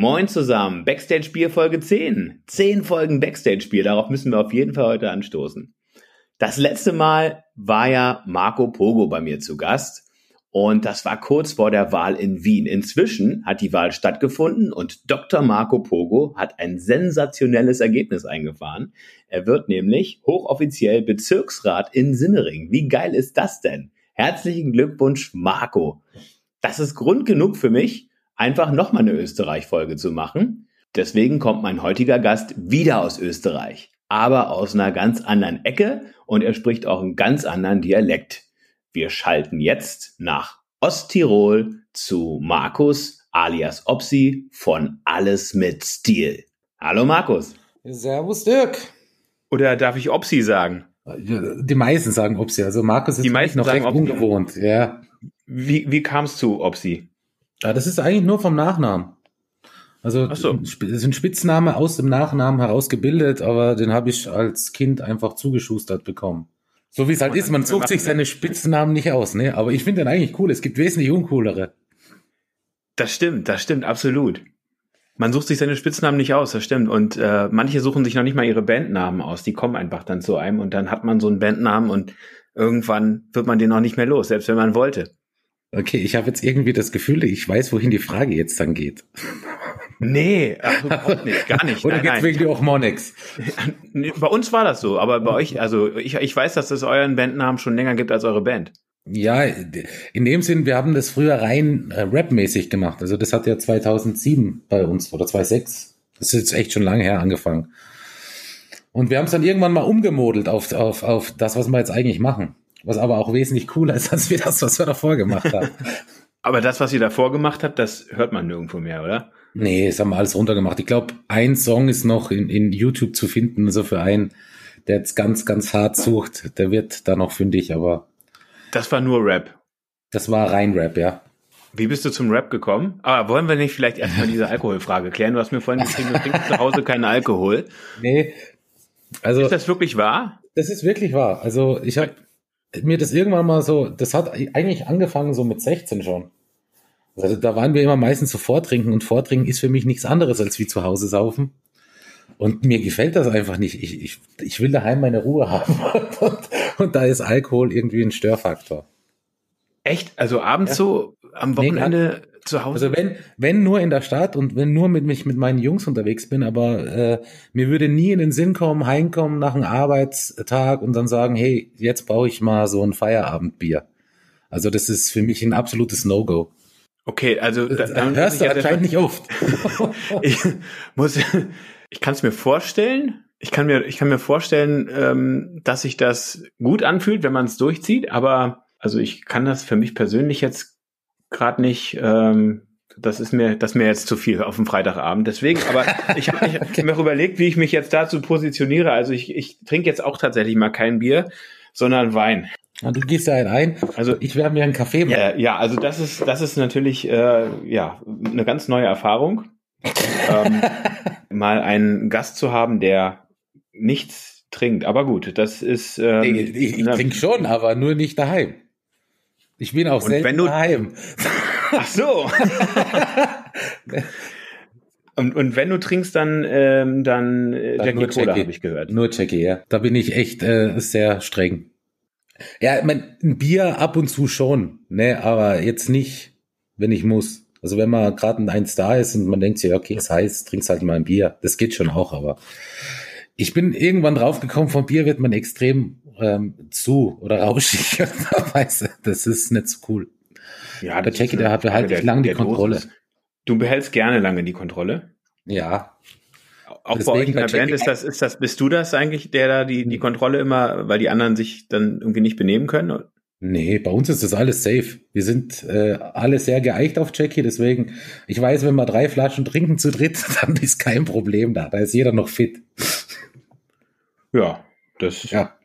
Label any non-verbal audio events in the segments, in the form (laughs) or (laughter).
Moin zusammen, Backstage-Bier Folge 10. 10 Folgen Backstage-Bier, darauf müssen wir auf jeden Fall heute anstoßen. Das letzte Mal war ja Marco Pogo bei mir zu Gast und das war kurz vor der Wahl in Wien. Inzwischen hat die Wahl stattgefunden und Dr. Marco Pogo hat ein sensationelles Ergebnis eingefahren. Er wird nämlich hochoffiziell Bezirksrat in Simmering. Wie geil ist das denn? Herzlichen Glückwunsch, Marco. Das ist Grund genug für mich, einfach nochmal eine Österreich-Folge zu machen. Deswegen kommt mein heutiger Gast wieder aus Österreich, aber aus einer ganz anderen Ecke und er spricht auch einen ganz anderen Dialekt. Wir schalten jetzt nach Osttirol zu Markus alias Opsi von Alles mit Stil. Hallo Markus. Servus Dirk. Oder darf ich Opsi sagen? Die meisten sagen Opsi, also Markus ist Die meisten noch sagen recht Opsi. ungewohnt. Ja. Wie, wie kam es zu Opsi? Ja, das ist eigentlich nur vom Nachnamen. Also so. ein Spitzname aus dem Nachnamen herausgebildet, aber den habe ich als Kind einfach zugeschustert bekommen. So wie es halt ist, man sucht sich seine Spitznamen nicht aus, ne? Aber ich finde den eigentlich cool. Es gibt wesentlich uncoolere. Das stimmt, das stimmt, absolut. Man sucht sich seine Spitznamen nicht aus, das stimmt. Und äh, manche suchen sich noch nicht mal ihre Bandnamen aus. Die kommen einfach dann zu einem und dann hat man so einen Bandnamen und irgendwann wird man den auch nicht mehr los, selbst wenn man wollte. Okay, ich habe jetzt irgendwie das Gefühl, ich weiß, wohin die Frage jetzt dann geht. Nee, überhaupt nicht, gar (laughs) nicht. Oder nein. wegen die Ochmonix? Nee, Bei uns war das so, aber bei euch, also ich, ich weiß, dass es euren Bandnamen schon länger gibt als eure Band. Ja, in dem Sinn, wir haben das früher rein äh, rapmäßig gemacht. Also das hat ja 2007 bei uns oder 2006. Das ist jetzt echt schon lange her angefangen. Und wir haben es dann irgendwann mal umgemodelt auf, auf, auf das, was wir jetzt eigentlich machen. Was aber auch wesentlich cooler ist, als wir das, was wir davor gemacht haben. (laughs) Aber das, was ihr davor gemacht habt, das hört man nirgendwo mehr, oder? nee, das haben wir alles runtergemacht. Ich glaube, ein Song ist noch in, in YouTube zu finden. Also für einen, der jetzt ganz, ganz hart sucht, der wird da noch fündig. Aber Das war nur Rap. das war rein Rap, ja. Wie bist du zum Rap gekommen? Aber wollen wir nicht vielleicht erstmal diese Alkoholfrage klären? Du hast mir vorhin geschrieben, du trinkst zu Hause keinen Alkohol. (laughs) Nee, also Ist das wirklich wahr? Das ist wirklich wahr. Also ich habe mir das irgendwann mal so, das hat eigentlich angefangen so mit 16 schon. Also da waren wir immer meistens so Vortrinken und Vortrinken ist für mich nichts anderes als wie zu Hause saufen. Und mir gefällt das einfach nicht. Ich, ich, ich will daheim meine Ruhe haben. (laughs) Und, und da ist Alkohol irgendwie ein Störfaktor. Echt? Also abends Ja. so am Nee, Wochenende zu Hause? Also wenn, wenn nur in der Stadt und wenn nur mit mich mit meinen Jungs unterwegs bin, aber äh, mir würde nie in den Sinn kommen, heimkommen nach einem Arbeitstag und dann sagen, hey, jetzt brauche ich mal so ein Feierabendbier. Also das ist für mich ein absolutes No-Go. okay, also da, Da dann hörst du anscheinend nicht oft. (laughs) Ich muss, ich kann es mir vorstellen. Ich kann mir, ich kann mir vorstellen, ähm, dass sich das gut anfühlt, wenn man es durchzieht. Aber also ich kann das für mich persönlich jetzt gerade nicht. Ähm, das ist mir, das ist mir jetzt zu viel auf dem Freitagabend. Deswegen, aber ich habe (laughs) ich hab mir überlegt, wie ich mich jetzt dazu positioniere. Also ich, ich trinke jetzt auch tatsächlich mal kein Bier, sondern Wein. Ja, du gehst ja ein, ein. Also Ich werde mir einen Kaffee machen. ja, ja, also das ist, das ist natürlich äh, ja eine ganz neue Erfahrung, ähm, (laughs) mal einen Gast zu haben, der nichts trinkt. Aber gut, das ist. Ähm, ich ich, ich na- trinke schon, aber nur nicht daheim. Ich bin auch Und selten wenn du- daheim. Ach so. (laughs) und, und wenn du trinkst, dann ähm, dann äh, Dann Jackie nur Cola habe ich gehört. Nur Jackie, ja. Da bin ich echt äh, sehr streng. Ja, ich mein, ein Bier ab und zu schon, ne, aber jetzt nicht, wenn ich muss. Also wenn man gerade ein Eins da ist und man denkt sich, okay, es heiß, trinkst halt mal ein Bier. Das geht schon auch, aber ich bin irgendwann draufgekommen, vom Bier wird man extrem ähm, zu oder rauschig. (laughs) das ist nicht so cool. Ja, Der Jackie, der hat halt Frage lang die Kontrolle. Dosis. Du behältst gerne lange die Kontrolle. Ja, Auch Deswegen bei euch in der Band ist das, ist das, bist du das eigentlich, der da die, die Kontrolle immer, weil die anderen sich dann irgendwie nicht benehmen können? Nee, bei uns ist das alles safe. Wir sind äh, alle sehr geeicht auf Jackie, deswegen, ich weiß, wenn wir drei Flaschen trinken zu dritt, (laughs) dann ist kein Problem da. Da ist jeder noch fit. Ja, das, Ja.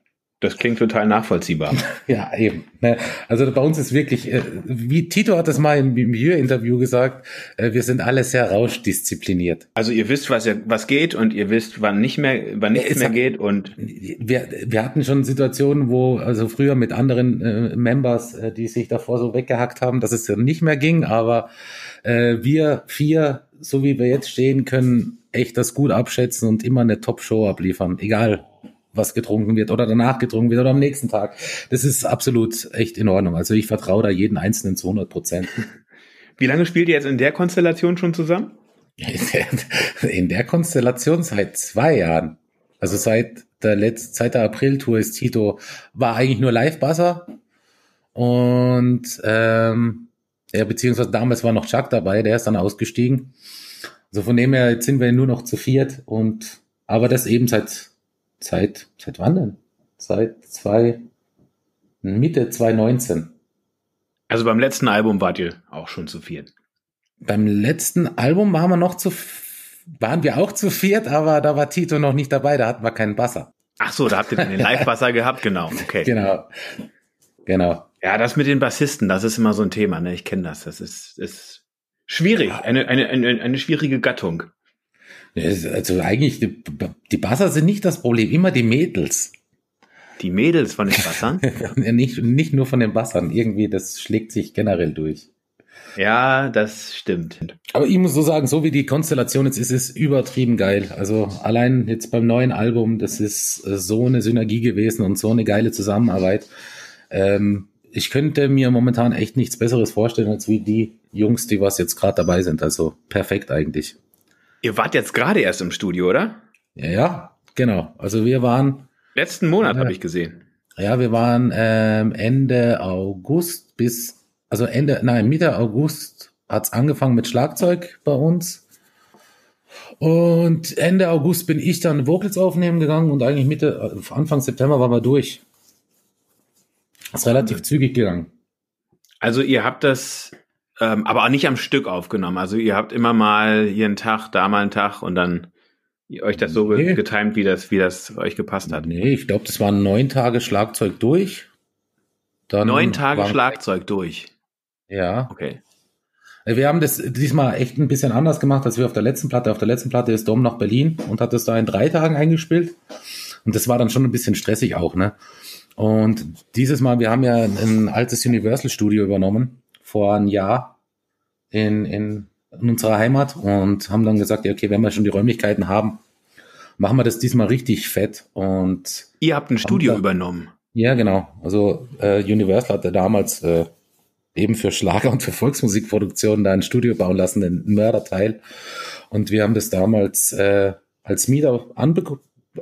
Das klingt total nachvollziehbar. (laughs) ja, eben. Ne? Also bei uns ist wirklich, äh, wie Tito hat das mal im Milieu-Interview gesagt, äh, wir sind alle sehr rauschdiszipliniert. Also ihr wisst, was, was geht und ihr wisst, wann nicht mehr, wann nichts mehr geht und wir, wir hatten schon Situationen, wo, also früher mit anderen äh, Members, äh, die sich davor so weggehackt haben, dass es nicht mehr ging, aber äh, wir vier, so wie wir jetzt stehen, können echt das gut abschätzen und immer eine Top-Show abliefern, egal was getrunken wird oder danach getrunken wird oder am nächsten Tag. Das ist absolut echt in Ordnung. Also ich vertraue da jeden Einzelnen zu 100 Prozent. (laughs) Wie lange spielt ihr jetzt in der Konstellation schon zusammen? (laughs) In der Konstellation seit zwei Jahren. Also seit der letzten, seit der April-Tour ist Tito, war eigentlich nur Live-Basser. Und ähm, ja, beziehungsweise damals war noch Chuck dabei, der ist dann ausgestiegen. Also von dem her, jetzt sind wir nur noch zu viert und aber das eben seit Seit, seit wann denn? Seit zwei, Mitte 2019. Also beim letzten Album wart ihr auch schon zu viert. Beim letzten Album waren wir noch zu, waren wir auch zu viert, aber da war Tito noch nicht dabei, da hatten wir keinen Basser. Ach so, da habt ihr den Live-Basser (laughs) gehabt, genau, okay. Genau. Genau. Ja, das mit den Bassisten, das ist immer so ein Thema, ne? Ich kenne das. Das ist, ist schwierig, eine, eine, eine, eine schwierige Gattung. Also eigentlich, die, die Basser sind nicht das Problem, immer die Mädels. Die Mädels von den Bassern? (laughs) nicht, nicht nur von den Bassern, irgendwie, das schlägt sich generell durch. Ja, das stimmt. Aber ich muss so sagen, so wie die Konstellation jetzt ist, ist übertrieben geil. Also allein jetzt beim neuen Album, das ist so eine Synergie gewesen und so eine geile Zusammenarbeit. Ähm, ich könnte mir momentan echt nichts Besseres vorstellen, als wie die Jungs, die was jetzt gerade dabei sind. Also perfekt eigentlich. Ihr wart jetzt gerade erst im Studio, oder? Ja, ja, genau. Also wir waren. Letzten Monat äh, habe ich gesehen. Ja, wir waren ähm, Ende August bis, also Ende, nein, Mitte August hat's angefangen mit Schlagzeug bei uns. Und Ende August bin ich dann Vocals aufnehmen gegangen und eigentlich Mitte, äh, Anfang September waren wir durch. Ist relativ zügig gegangen. Also ihr habt das ähm, aber auch nicht am Stück aufgenommen. Also ihr habt immer mal hier einen Tag, da mal einen Tag und dann euch das so nee. getimt, wie das, wie das euch gepasst hat. Nee, ich glaube, das waren neun Tage Schlagzeug durch. Dann neun Tage Schlagzeug durch. Ja. Okay. Äh, wir haben das diesmal echt ein bisschen anders gemacht, als wir auf der letzten Platte. Auf der letzten Platte ist Dom nach Berlin und hat das da in drei Tagen eingespielt. Und das war dann schon ein bisschen stressig auch, ne? Und dieses Mal, wir haben ja ein altes Universal Studio übernommen vor einem Jahr in, in, in unserer Heimat und haben dann gesagt, ja, okay, wenn wir schon die Räumlichkeiten haben, machen wir das diesmal richtig fett. Und ihr habt ein Studio da, übernommen. Ja, genau. Also äh, Universal hatte damals äh, eben für Schlager und für Volksmusikproduktionen da ein Studio bauen lassen, den Mörderteil. Und wir haben das damals äh, als Mieter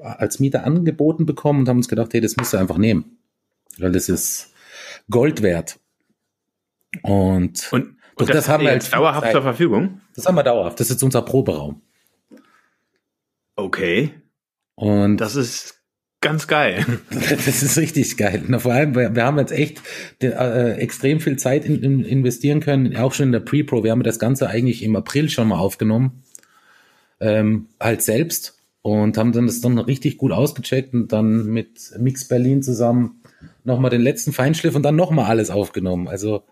als Mieter angeboten bekommen und haben uns gedacht, hey, das musst du einfach nehmen. Weil das ist Gold wert. Und, und und das, das haben wir jetzt dauerhaft Zeit. zur Verfügung? Das haben wir dauerhaft. Das ist jetzt unser Proberaum. Okay. Und das ist ganz geil. (laughs) das ist richtig geil. Na, vor allem, wir, wir haben jetzt echt äh, extrem viel Zeit in, in, investieren können, auch schon in der Pre-Pro. Wir haben das Ganze eigentlich im April schon mal aufgenommen, ähm, halt selbst und haben dann das dann richtig gut ausgecheckt und dann mit Mix Berlin zusammen nochmal den letzten Feinschliff und dann nochmal alles aufgenommen. Also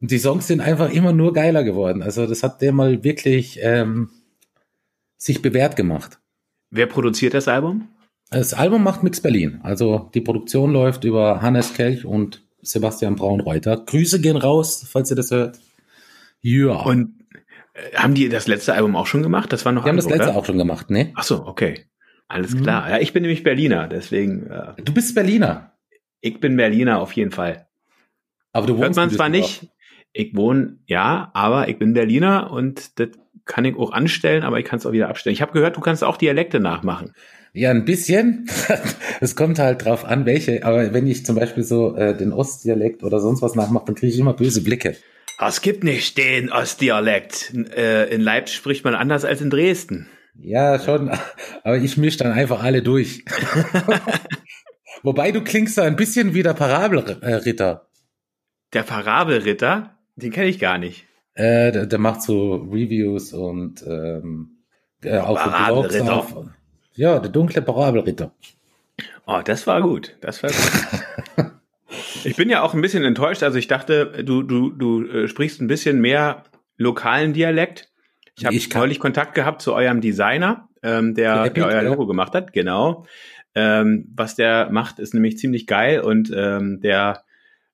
und die Songs sind einfach immer nur geiler geworden. Also das hat der mal wirklich ähm, sich bewährt gemacht. Wer produziert das Album? Das Album macht Mix Berlin. Also die Produktion läuft über Hannes Kelch und Sebastian Braunreuter. Grüße gehen raus, falls ihr das hört. Ja. Und äh, haben die das letzte Album auch schon gemacht? Das war noch. Die andere, haben das letzte oder? auch schon gemacht, ne? Ach so, okay. Alles mhm. klar. Ja, ich bin nämlich Berliner, deswegen. Äh, du bist Berliner. Ich bin Berliner auf jeden Fall. Aber du wohnst Hört man zwar nicht, ich wohne, ja, aber ich bin Berliner und das kann ich auch anstellen, aber ich kann es auch wieder abstellen. Ich habe gehört, du kannst auch Dialekte nachmachen. Ja, ein bisschen. (laughs) Es kommt halt drauf an, welche. Aber wenn ich zum Beispiel so äh, den Ostdialekt oder sonst was nachmache, dann kriege ich immer böse Blicke. Es gibt nicht den Ostdialekt. Äh, in Leipzig spricht man anders als in Dresden. Ja, schon. Aber ich mische dann einfach alle durch. (laughs) Wobei du klingst da ein bisschen wie der Parabelritter. Der Parabelritter? Den kenne ich gar nicht. Äh, der, der, macht so Reviews und ähm, äh, auch so Blogs auf. Ja, der dunkle Parabelritter. Oh, das war gut. Das war gut. ich bin ja auch ein bisschen enttäuscht. Also ich dachte, du, du, du äh, sprichst ein bisschen mehr lokalen Dialekt. Ich habe neulich Kontakt gehabt zu eurem Designer, ähm, der, der euer Logo gemacht hat. Genau. Ähm, was der macht, ist nämlich ziemlich geil und ähm, der,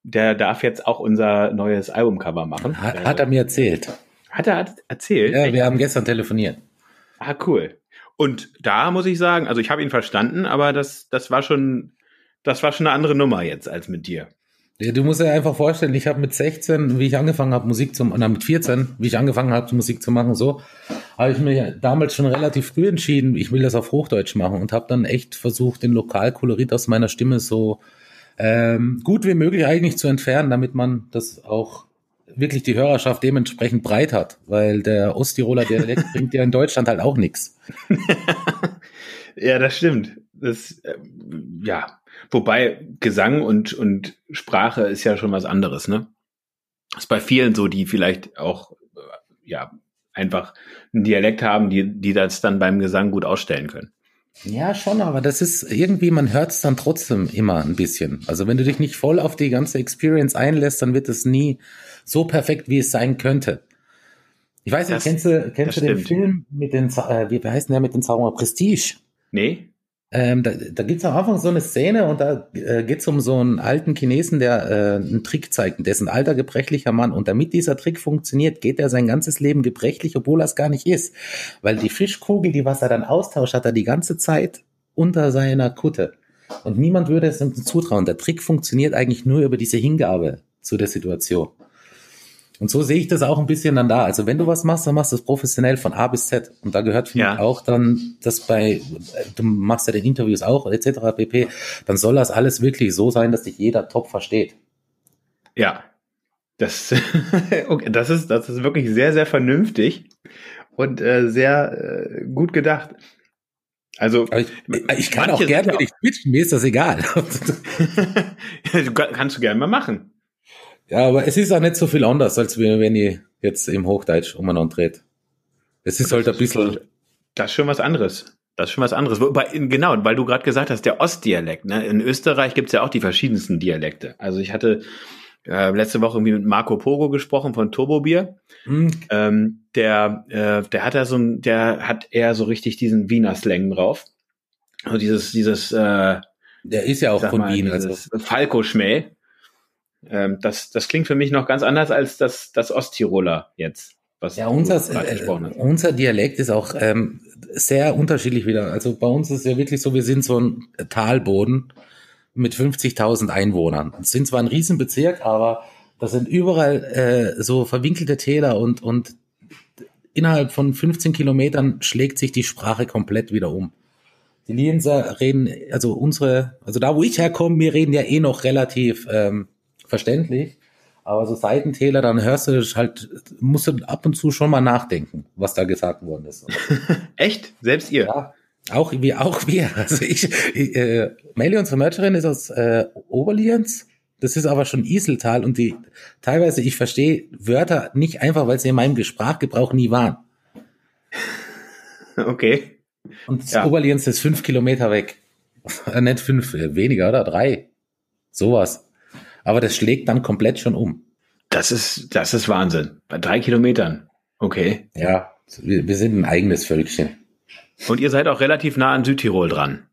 der darf jetzt auch unser neues Albumcover machen. Hat, hat er mir erzählt. Hat er erzählt? Ja, wir haben gestern telefoniert. Ah, cool. Und da muss ich sagen, also ich habe ihn verstanden, aber das, das war schon, das war schon eine andere Nummer jetzt als mit dir. Ja, du musst dir einfach vorstellen, ich habe mit 16, wie ich angefangen habe, Musik zu machen, mit 14, wie ich angefangen habe, Musik zu machen, so, habe ich mir damals schon relativ früh entschieden, ich will das auf Hochdeutsch machen und habe dann echt versucht, den Lokalkolorit aus meiner Stimme so ähm, gut wie möglich eigentlich zu entfernen, damit man das auch wirklich die Hörerschaft dementsprechend breit hat, weil der Osttiroler Dialekt (laughs) bringt ja in Deutschland halt auch nichts. (laughs) ja, das stimmt. Das, äh, ja, Wobei Gesang und, und Sprache ist ja schon was anderes, ne? Das ist bei vielen so, die vielleicht auch, äh, ja, einfach einen Dialekt haben, die, die das dann beim Gesang gut ausstellen können. Ja, schon, aber das ist irgendwie, man hört es dann trotzdem immer ein bisschen. Also wenn du dich nicht voll auf die ganze Experience einlässt, dann wird es nie so perfekt, wie es sein könnte. Ich weiß nicht, das, kennst du, kennst du den Film mit den, äh, wie heißt der mit den Zauberer Prestige? Nee. Ähm, da da gibt es am Anfang so eine Szene und da äh, geht es um so einen alten Chinesen, der äh, einen Trick zeigt. Der ist ein alter, gebrechlicher Mann. Und damit dieser Trick funktioniert, geht er sein ganzes Leben gebrechlich, obwohl er es gar nicht ist. Weil die Fischkugel, die was er dann austauscht, hat er die ganze Zeit unter seiner Kutte. Und niemand würde es ihm zutrauen. Der Trick funktioniert eigentlich nur über diese Hingabe zu der Situation. Und so sehe ich das auch ein bisschen dann da. Also wenn du was machst, dann machst du es professionell von A bis Z. Und da gehört für ja. mich auch dann, dass bei, du machst ja den Interviews auch, etc. pp. Dann soll das alles wirklich so sein, dass dich jeder top versteht. Ja. Das, (laughs) okay, das ist, das ist wirklich sehr, sehr vernünftig und äh, sehr äh, gut gedacht. Also ich, ich, kann auch gerne mit dich switchen, mir ist das egal. (laughs) kannst du gerne mal machen. Ja, aber es ist auch nicht so viel anders, als wenn ich jetzt im Hochdeutsch umeinander dreht. Es ist halt ein bisschen. Das ist schon was anderes. Das ist schon was anderes. Wobei, genau, weil du gerade gesagt hast, der Ostdialekt. Ne? In Österreich gibt's ja auch die verschiedensten Dialekte. Also ich hatte äh, letzte Woche irgendwie mit Marco Pogo gesprochen von Turbobier. Mhm. Ähm, der, äh, der hat ja so ein, der hat eher so richtig diesen Wiener Slang drauf. Also dieses, dieses, äh, der ist ja auch von mal, Wien, also Falco-Schmäh. Ähm, das, das klingt für mich noch ganz anders als das, das Osttiroler jetzt. Was ja, unser, äh, unser Dialekt ist auch ähm, sehr unterschiedlich wieder. Also bei uns ist es ja wirklich so, wir sind so ein Talboden mit 50.000 Einwohnern. Es sind zwar ein Riesenbezirk, aber das sind überall äh, so verwinkelte Täler und, und innerhalb von 15 Kilometern schlägt sich die Sprache komplett wieder um. Die Lienser reden, also unsere, also da wo ich herkomme, wir reden ja eh noch relativ ähm, verständlich. Aber so Seitentäler, dann hörst du halt, musst du ab und zu schon mal nachdenken, was da gesagt worden ist. (laughs) Echt? Selbst ihr? Ja. Auch wir, auch wir. Also ich, ich äh, Melli, unsere Managerin, ist aus äh, Oberlienz. Das ist aber schon Iseltal und die teilweise, ich verstehe Wörter nicht einfach, weil sie in meinem Sprachgebrauch nie waren. (laughs) Okay. Und ja. Oberlienz ist fünf Kilometer weg. (laughs) Nicht fünf, äh, weniger, oder? Drei. Sowas aber das schlägt dann komplett schon um. Das ist, das ist Wahnsinn. Bei drei Kilometern. Okay. Ja, wir, wir sind ein eigenes Völkchen. Und ihr seid auch relativ nah an Südtirol dran.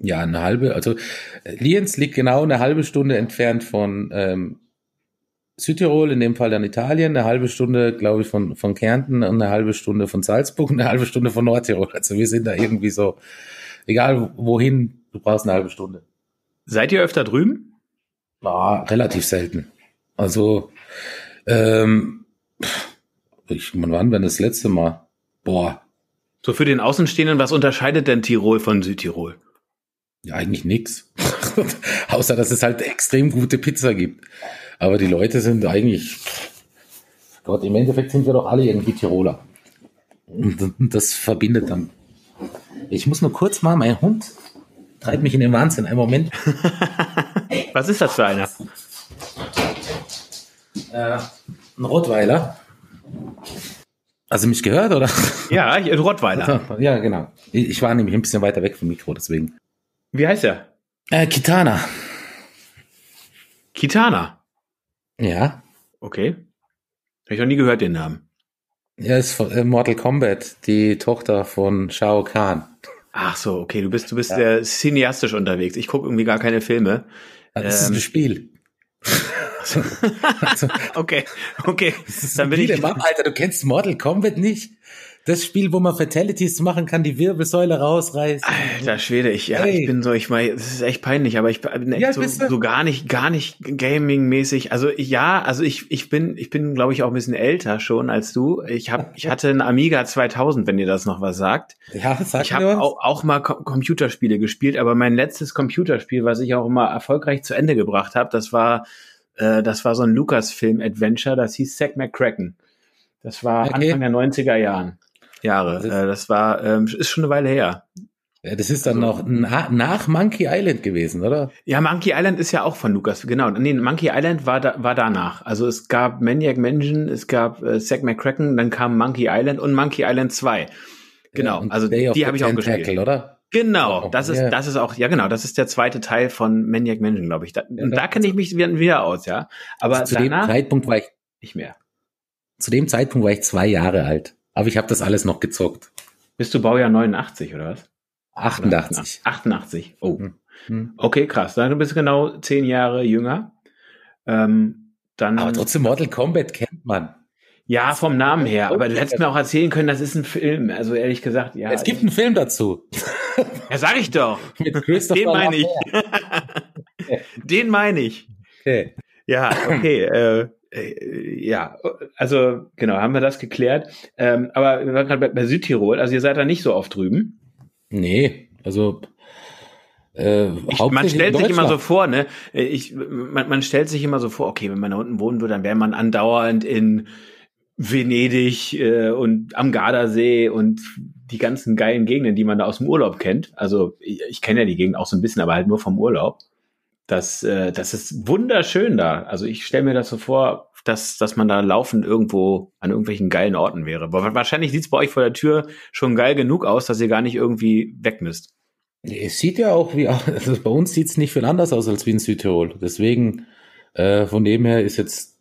Ja, eine halbe, also Lienz liegt genau eine halbe Stunde entfernt von ähm, Südtirol, in dem Fall dann Italien, eine halbe Stunde, glaube ich, von, von Kärnten und eine halbe Stunde von Salzburg und eine halbe Stunde von Nordtirol. Also wir sind da irgendwie so, egal wohin, du brauchst eine halbe Stunde. Seid ihr öfter drüben? War relativ selten. Also, ähm, ich, wann war denn das letzte Mal? Boah. So für den Außenstehenden, was unterscheidet denn Tirol von Südtirol? Ja, eigentlich nix. (laughs) Außer, dass es halt extrem gute Pizza gibt. Aber die Leute sind eigentlich, Gott, im Endeffekt sind wir doch alle irgendwie Tiroler. Und das verbindet dann. Ich muss nur kurz mal, mein Hund treibt mich in den Wahnsinn. Einen Moment. (laughs) Was ist das für einer? Äh, ein Rottweiler. Also mich gehört, oder? Ja, ein Rottweiler. Ja, genau. Ich war nämlich ein bisschen weiter weg vom Mikro, deswegen. Wie heißt er? Äh, Kitana. Kitana. Ja. Okay. Habe ich noch nie gehört, den Namen. Er ist von äh, Mortal Kombat, die Tochter von Shao Kahn. Ach so, okay, du bist, du bist ja. cineastisch unterwegs. Ich gucke irgendwie gar keine Filme. Das ist ein Spiel. (laughs) (laughs) Also, okay, okay. Dann bin ich. Mann, Alter, du kennst Mortal Kombat nicht? Das Spiel, wo man Fatalities machen kann, die Wirbelsäule rausreißen. Alter Schwede, ich, ja, hey. ich bin so, ich meine, das ist echt peinlich, aber ich bin echt ja, so, so, gar nicht, gar nicht Gaming-mäßig. Also ja, also ich, ich bin, ich bin, glaube ich, auch ein bisschen älter schon als du. Ich hab, ich hatte einen Amiga 2000, wenn ihr das noch was sagt. Ja, sag Ich habe auch, auch mal Co Computerspiele gespielt, aber mein letztes Computerspiel, was ich auch immer erfolgreich zu Ende gebracht habe, das war, äh, das war so ein Lucasfilm-Adventure, das hieß Zack McCracken. Das war okay. Anfang der 90er Jahren. Jahre. Das, äh, das war, ähm, ist schon eine Weile her. Ja, das ist dann also, noch na, nach Monkey Island gewesen, oder? Ja, Monkey Island ist ja auch von Lucas, genau. Nee, Monkey Island war da, war danach. Also es gab Maniac Mansion, es gab äh, Zack McCracken, dann kam Monkey Island und Monkey Island 2. Genau, ja, also die habe ich auch gespielt. oder? Genau, oh, das ist das ist auch ja genau, das ist der zweite Teil von Maniac Mansion, glaube ich. Da, ja, und da kenne ich mich wieder aus, ja. Aber zu dem Zeitpunkt war ich nicht mehr. Zu dem Zeitpunkt war ich zwei Jahre alt. Aber ich habe das alles noch gezockt. Bist du Baujahr 89 oder was? 88. 88. Oh. Hm. hm. Okay, krass. Dann bist du genau zehn Jahre jünger. Ähm, dann, aber trotzdem Mortal Kombat kennt man. Ja, vom Namen her. Aber du hättest mir auch erzählen können, das ist ein Film. Also ehrlich gesagt, ja. Es gibt einen Film dazu. (laughs) Ja, sag ich doch. (laughs) Den meine ich. (laughs) Den meine ich. Okay. Ja, okay. Äh, ja, also genau, haben wir das geklärt. Ähm, aber wir waren gerade bei, bei, Südtirol, also ihr seid da nicht so oft drüben. Nee, also äh, ich, man stellt sich immer so vor, ne? Ich, man, man stellt sich immer so vor, okay, wenn man da unten wohnen würde, dann wäre man andauernd in Venedig äh, und am Gardasee und die ganzen geilen Gegenden, die man da aus dem Urlaub kennt. Also ich, ich kenne ja die Gegend auch so ein bisschen, aber halt nur vom Urlaub. Das, äh, das ist wunderschön da. Also ich stelle mir das so vor, dass, dass man da laufend irgendwo an irgendwelchen geilen Orten wäre. Aber wahrscheinlich sieht's bei euch vor der Tür schon geil genug aus, dass ihr gar nicht irgendwie weg müsst. Es sieht ja auch wie, (laughs) also bei uns sieht's nicht viel anders aus als wie in Südtirol. Deswegen, äh, von dem her ist jetzt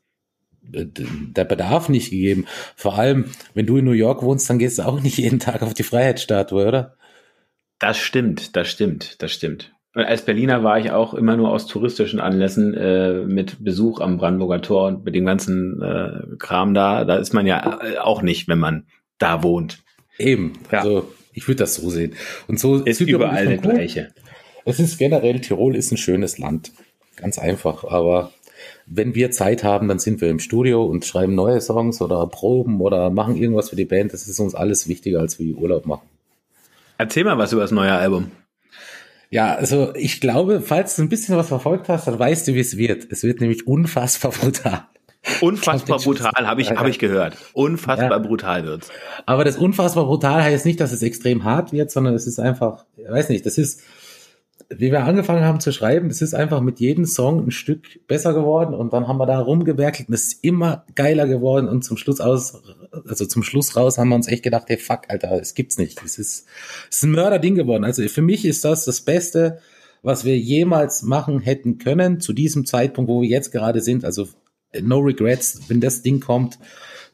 äh, der Bedarf nicht gegeben. Vor allem, wenn du in New York wohnst, dann gehst du auch nicht jeden Tag auf die Freiheitsstatue, oder? Das stimmt, das stimmt, das stimmt. Als Berliner war ich auch immer nur aus touristischen Anlässen äh, mit Besuch am Brandenburger Tor und mit dem ganzen äh, Kram da. Da ist man ja äh, auch nicht, wenn man da wohnt. Eben. Ja. Also ich würde das so sehen. Und so ist überall der gleiche. Es ist generell Tirol ist ein schönes Land, ganz einfach. Aber wenn wir Zeit haben, dann sind wir im Studio und schreiben neue Songs oder proben oder machen irgendwas für die Band. Das ist uns alles wichtiger als wie Urlaub machen. Erzähl mal was über das neue Album. Ja, also ich glaube, falls du ein bisschen was verfolgt hast, dann weißt du, wie es wird. Es wird nämlich unfassbar brutal. Unfassbar brutal, habe ich, hab ich gehört. Unfassbar ja. brutal wird's. Aber das unfassbar brutal heißt nicht, dass es extrem hart wird, sondern es ist einfach, ich weiß nicht, das ist, wie wir angefangen haben zu schreiben, es ist einfach mit jedem Song ein Stück besser geworden und dann haben wir da rumgewerkelt und es ist immer geiler geworden und zum Schluss aus, also zum Schluss raus haben wir uns echt gedacht, hey fuck, Alter, es gibt's nicht. Es ist, es ist ein Mörderding geworden. Also für mich ist das das Beste, was wir jemals machen hätten können zu diesem Zeitpunkt, wo wir jetzt gerade sind. Also no regrets, wenn das Ding kommt,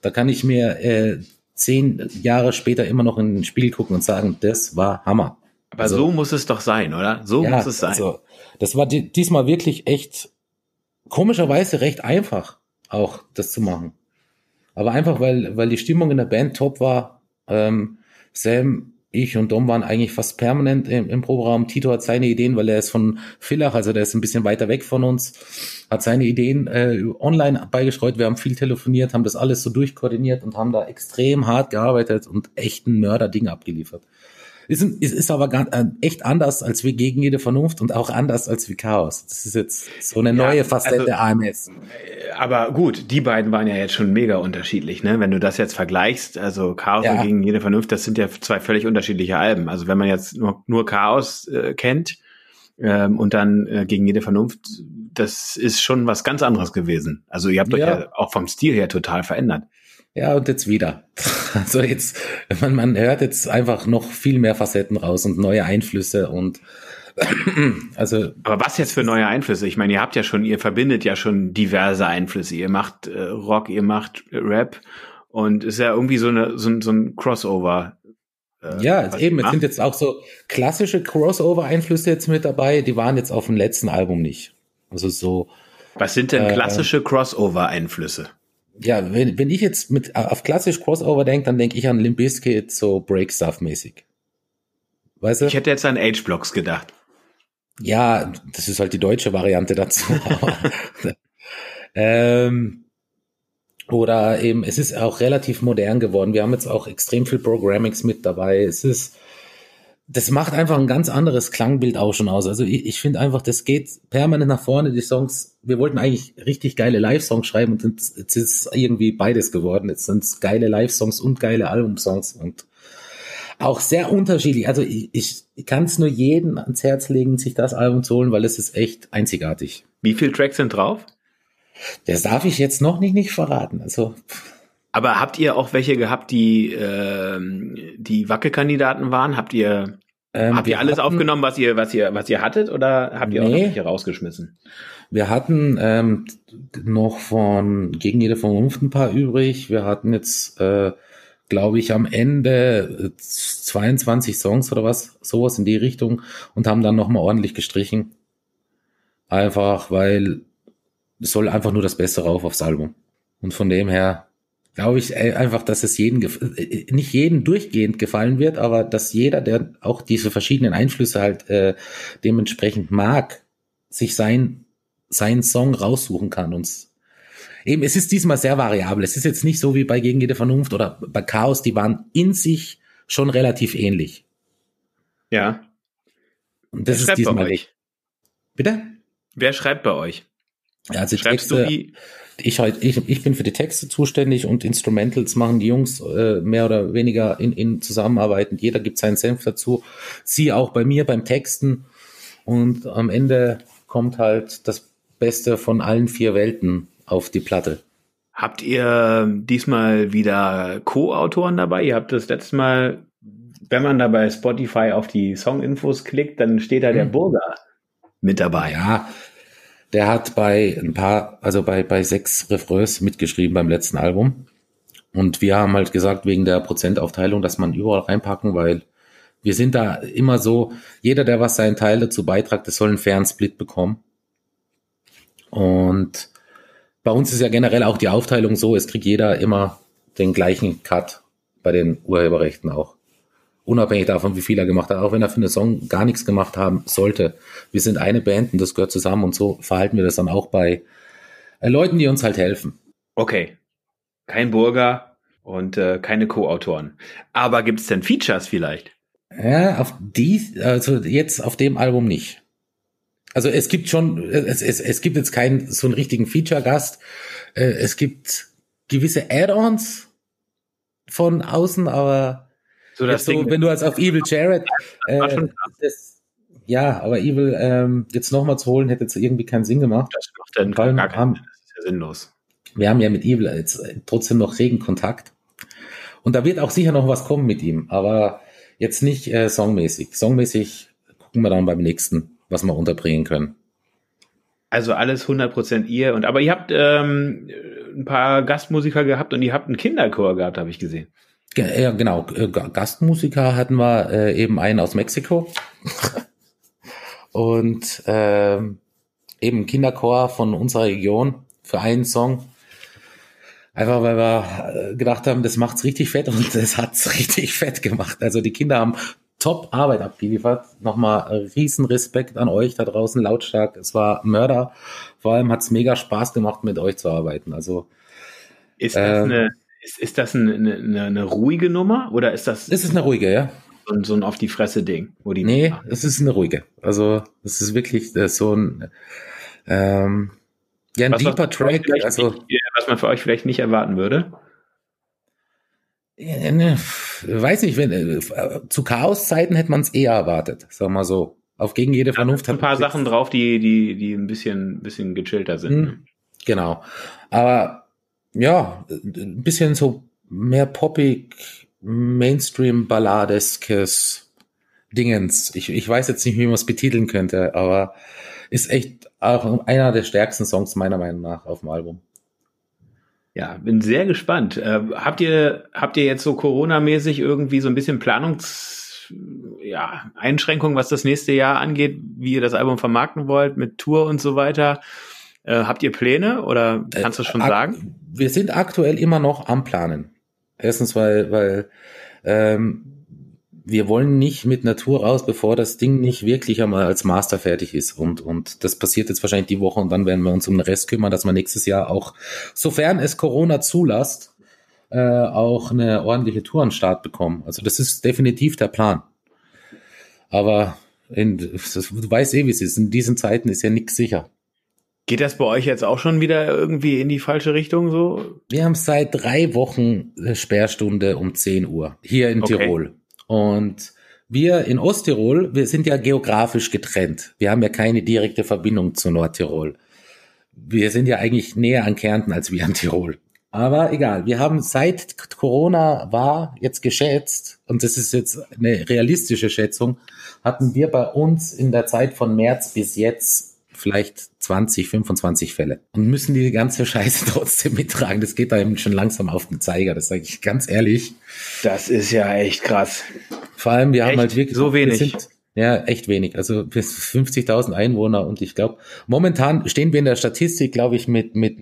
da kann ich mir äh, zehn Jahre später immer noch in ein Spiel gucken und sagen, das war Hammer. Aber also, so muss es doch sein, oder? So ja, muss es sein. Also, das war diesmal wirklich echt komischerweise recht einfach, auch das zu machen. Aber einfach, weil, weil die Stimmung in der Band top war. Ähm, Sam, ich und Dom waren eigentlich fast permanent im, im Proberaum. Tito hat seine Ideen, weil er ist von Villach, also der ist ein bisschen weiter weg von uns, hat seine Ideen äh, online beigestreut. Wir haben viel telefoniert, haben das alles so durchkoordiniert und haben da extrem hart gearbeitet und echt ein Mörderding abgeliefert. Ist, ist, ist aber gar, äh, echt anders als wie gegen jede Vernunft und auch anders als wie Chaos. Das ist jetzt so eine neue ja, Facette also, AMS. Äh, aber gut, die beiden waren ja jetzt schon mega unterschiedlich, ne? Wenn du das jetzt vergleichst, also Chaos ja. gegen jede Vernunft, das sind ja zwei völlig unterschiedliche Alben. Also wenn man jetzt nur, nur Chaos äh, kennt ähm, und dann äh, gegen jede Vernunft, das ist schon was ganz anderes gewesen. Also ihr habt ja. euch ja auch vom Stil her total verändert. Ja, und jetzt wieder. (laughs) Also jetzt, man, man hört jetzt einfach noch viel mehr Facetten raus und neue Einflüsse und (clears throat) also. Aber was jetzt für neue Einflüsse? Ich meine, ihr habt ja schon, ihr verbindet ja schon diverse Einflüsse. Ihr macht äh, Rock, ihr macht Rap und ist ja irgendwie so eine so, so ein Crossover. Äh, ja, eben. Es sind jetzt auch so klassische Crossover-Einflüsse jetzt mit dabei. Die waren jetzt auf dem letzten Album nicht. Also so. Was sind denn äh, klassische äh, Crossover-Einflüsse? Ja, wenn, wenn ich jetzt mit auf klassisch Crossover denke, dann denke ich an Limp Bizkit so Break Stuff mäßig. Weißt du? Ich hätte jetzt an H-Blocks gedacht. Ja, das ist halt die deutsche Variante dazu. (laughs) ähm, oder eben, es ist auch relativ modern geworden. Wir haben jetzt auch extrem viel Programmings mit dabei. Es ist, das macht einfach ein ganz anderes Klangbild auch schon aus. Also ich, ich finde einfach, das geht permanent nach vorne. Die Songs, wir wollten eigentlich richtig geile Live-Songs schreiben und jetzt, jetzt ist irgendwie beides geworden. Jetzt sind es geile Live-Songs und geile Album-Songs und auch sehr unterschiedlich. Also ich, ich kann es nur jedem ans Herz legen, sich das Album zu holen, weil es ist echt einzigartig. Wie viele Tracks sind drauf? Das darf ich jetzt noch nicht, nicht verraten. Also. Aber habt ihr auch welche gehabt, die äh, die Wackelkandidaten waren? Habt ihr ähm, habt ihr alles hatten, aufgenommen, was ihr was ihr was ihr hattet, oder habt ihr nee, auch welche rausgeschmissen? Wir hatten ähm, noch von gegen jede Vernunft ein paar übrig. Wir hatten jetzt äh, glaube ich, am Ende 22 Songs oder was, sowas in die Richtung und haben dann nochmal ordentlich gestrichen. Einfach, weil es soll einfach nur das Beste rauf aufs Album. Und von dem her glaube ich einfach, dass es jeden, äh, nicht jeden durchgehend gefallen wird, aber dass jeder, der auch diese verschiedenen Einflüsse halt äh, dementsprechend mag, sich sein, seinen Song raussuchen kann und eben, es ist diesmal sehr variabel. Es ist jetzt nicht so wie bei Gegen jede Vernunft oder bei Chaos, die waren in sich schon relativ ähnlich. Ja. Und das Wer ist diesmal nicht. Bitte? Wer schreibt bei euch? Also Schreibst Texte, du die? Ich, halt, ich, ich bin für die Texte zuständig und Instrumentals machen die Jungs äh, mehr oder weniger in, in Zusammenarbeiten. Jeder gibt seinen Senf dazu. Sie auch bei mir beim Texten. Und am Ende kommt halt das Beste von allen vier Welten auf die Platte. Habt ihr diesmal wieder Co-Autoren dabei? Ihr habt das letzte Mal, wenn man da bei Spotify auf die Song-Infos klickt, dann steht da hm. der Burger mit dabei. Ja, der hat bei ein paar, also bei, bei sechs Refrains mitgeschrieben beim letzten Album. Und wir haben halt gesagt, wegen der Prozentaufteilung, dass man überall reinpacken, weil wir sind da immer so, jeder, der was seinen Teil dazu beitragt, der soll einen fairen Split bekommen. Und bei uns ist ja generell auch die Aufteilung so, es kriegt jeder immer den gleichen Cut bei den Urheberrechten auch. Unabhängig davon, wie viel er gemacht hat, auch wenn er für einen Song gar nichts gemacht haben sollte. Wir sind eine Band und das gehört zusammen und so verhalten wir das dann auch bei äh, Leuten, die uns halt helfen. Okay. Kein Burger und äh, keine Co-Autoren. Aber gibt es denn Features vielleicht? Ja, auf die, also jetzt auf dem Album nicht. Also es gibt schon, es, es, es gibt jetzt keinen so einen richtigen Feature-Gast. Äh, es gibt gewisse Add-ons von außen, aber so, das so wenn du als auf Evil Jared, äh, das, ja, aber Evil ähm, jetzt nochmal zu holen, hätte jetzt irgendwie keinen Sinn gemacht. Das macht dann gar, gar keinen Sinn. Das ist ja sinnlos. Wir haben ja mit Evil jetzt trotzdem noch regen Kontakt. Und da wird auch sicher noch was kommen mit ihm, aber jetzt nicht äh, songmäßig. Songmäßig gucken wir dann beim nächsten was wir unterbringen können. Also alles 100% ihr. Und aber ihr habt ähm, ein paar Gastmusiker gehabt und ihr habt einen Kinderchor gehabt, habe ich gesehen. Ja, genau. Äh, Gastmusiker hatten wir äh, eben einen aus Mexiko (laughs) und äh, eben Kinderchor von unserer Region für einen Song. Einfach weil wir äh, gedacht haben, das macht's richtig fett und (laughs) das hat's richtig fett gemacht. Also die Kinder haben Top-Arbeit abgeliefert. Nochmal riesen Respekt an euch da draußen, lautstark. Es war Mörder. Vor allem hat es mega Spaß gemacht, mit euch zu arbeiten. Also ist das, äh, eine, ist, ist das eine, eine, eine, ruhige Nummer oder ist das? Es ist eine ruhige, ja. So ein, so ein auf die Fresse Ding, wo die. Nee, es ist eine ruhige. Also es ist wirklich äh, so ein ähm, ja ein was deeper Track. Also nicht, was man für euch vielleicht nicht erwarten würde. Ne, weiß nicht, wenn, äh, zu Chaoszeiten hätte man es eher erwartet, sag mal so. Auf gegen jede Vernunft. Ja, ein paar Sachen drauf, die, die, die ein bisschen, bisschen gechillter sind. Hm, genau. Aber ja, ein bisschen so mehr poppig, Mainstream-Balladeskes Dingens. Ich, ich weiß jetzt nicht, wie man es betiteln könnte, aber ist echt auch einer der stärksten Songs meiner Meinung nach auf dem Album. Ja, bin sehr gespannt. Äh, habt ihr habt ihr jetzt so Corona-mäßig irgendwie so ein bisschen Planungs ja, Einschränkungen, was das nächste Jahr angeht, wie ihr das Album vermarkten wollt mit Tour und so weiter? Äh, habt ihr Pläne oder kannst du schon äh, sagen? Wir sind aktuell immer noch am Planen. Erstens, weil, weil ähm, wir wollen nicht mit Natur raus, bevor das Ding nicht wirklich einmal als Master fertig ist. Und, und das passiert jetzt wahrscheinlich die Woche und dann werden wir uns um den Rest kümmern, dass wir nächstes Jahr auch, sofern es Corona zulässt, äh, auch eine ordentliche Tour an Start bekommen. Also das ist definitiv der Plan. Aber in, das, du weißt eh, wie es ist. In diesen Zeiten ist ja nichts sicher. Geht das bei euch jetzt auch schon wieder irgendwie in die falsche Richtung so? Wir haben seit drei Wochen Sperrstunde um 10 Uhr hier in okay. Tirol. Und wir in Osttirol, wir sind ja geografisch getrennt. Wir haben ja keine direkte Verbindung zu Nordtirol. Wir sind ja eigentlich näher an Kärnten als wir an Tirol. Aber egal, wir haben seit Corona war jetzt geschätzt, und das ist jetzt eine realistische Schätzung, hatten wir bei uns in der Zeit von März bis jetzt vielleicht 20, 25 Fälle und müssen die ganze Scheiße (laughs) trotzdem mittragen. Das geht da eben schon langsam auf den Zeiger, das sage ich ganz ehrlich. Das ist ja echt krass. Vor allem, wir echt? haben halt wirklich so wenig. Sind, ja, echt wenig. Also bis 50.000 Einwohner und ich glaube, momentan stehen wir in der Statistik, glaube ich, mit, mit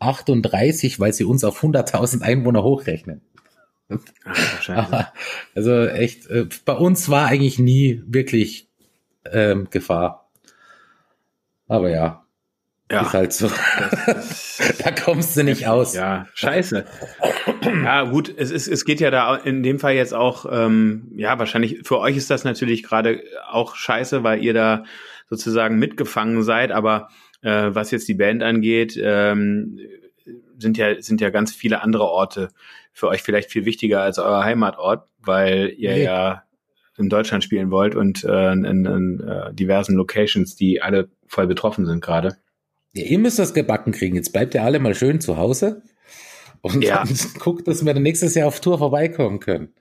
38, weil sie uns auf 100.000 Einwohner hochrechnen. Ach, (laughs) also echt, äh, bei uns war eigentlich nie wirklich ähm, Gefahr. Aber ja, ja. ist halt so. (laughs) da kommst du nicht aus. Ja, scheiße. Ja, gut, es ist, es geht ja da in dem Fall jetzt auch, ähm, ja, wahrscheinlich für euch ist das natürlich gerade auch scheiße, weil ihr da sozusagen mitgefangen seid, aber äh, was jetzt die Band angeht, ähm, sind ja, sind ja ganz viele andere Orte für euch vielleicht viel wichtiger als euer Heimatort, weil ihr nee. ja in Deutschland spielen wollt und äh, in, in, äh, diversen Locations, die alle voll betroffen sind gerade. Ja, ihr müsst das gebacken kriegen. Jetzt bleibt ihr alle mal schön zu Hause und ja. (laughs) guckt, dass wir dann nächstes Jahr auf Tour vorbeikommen können.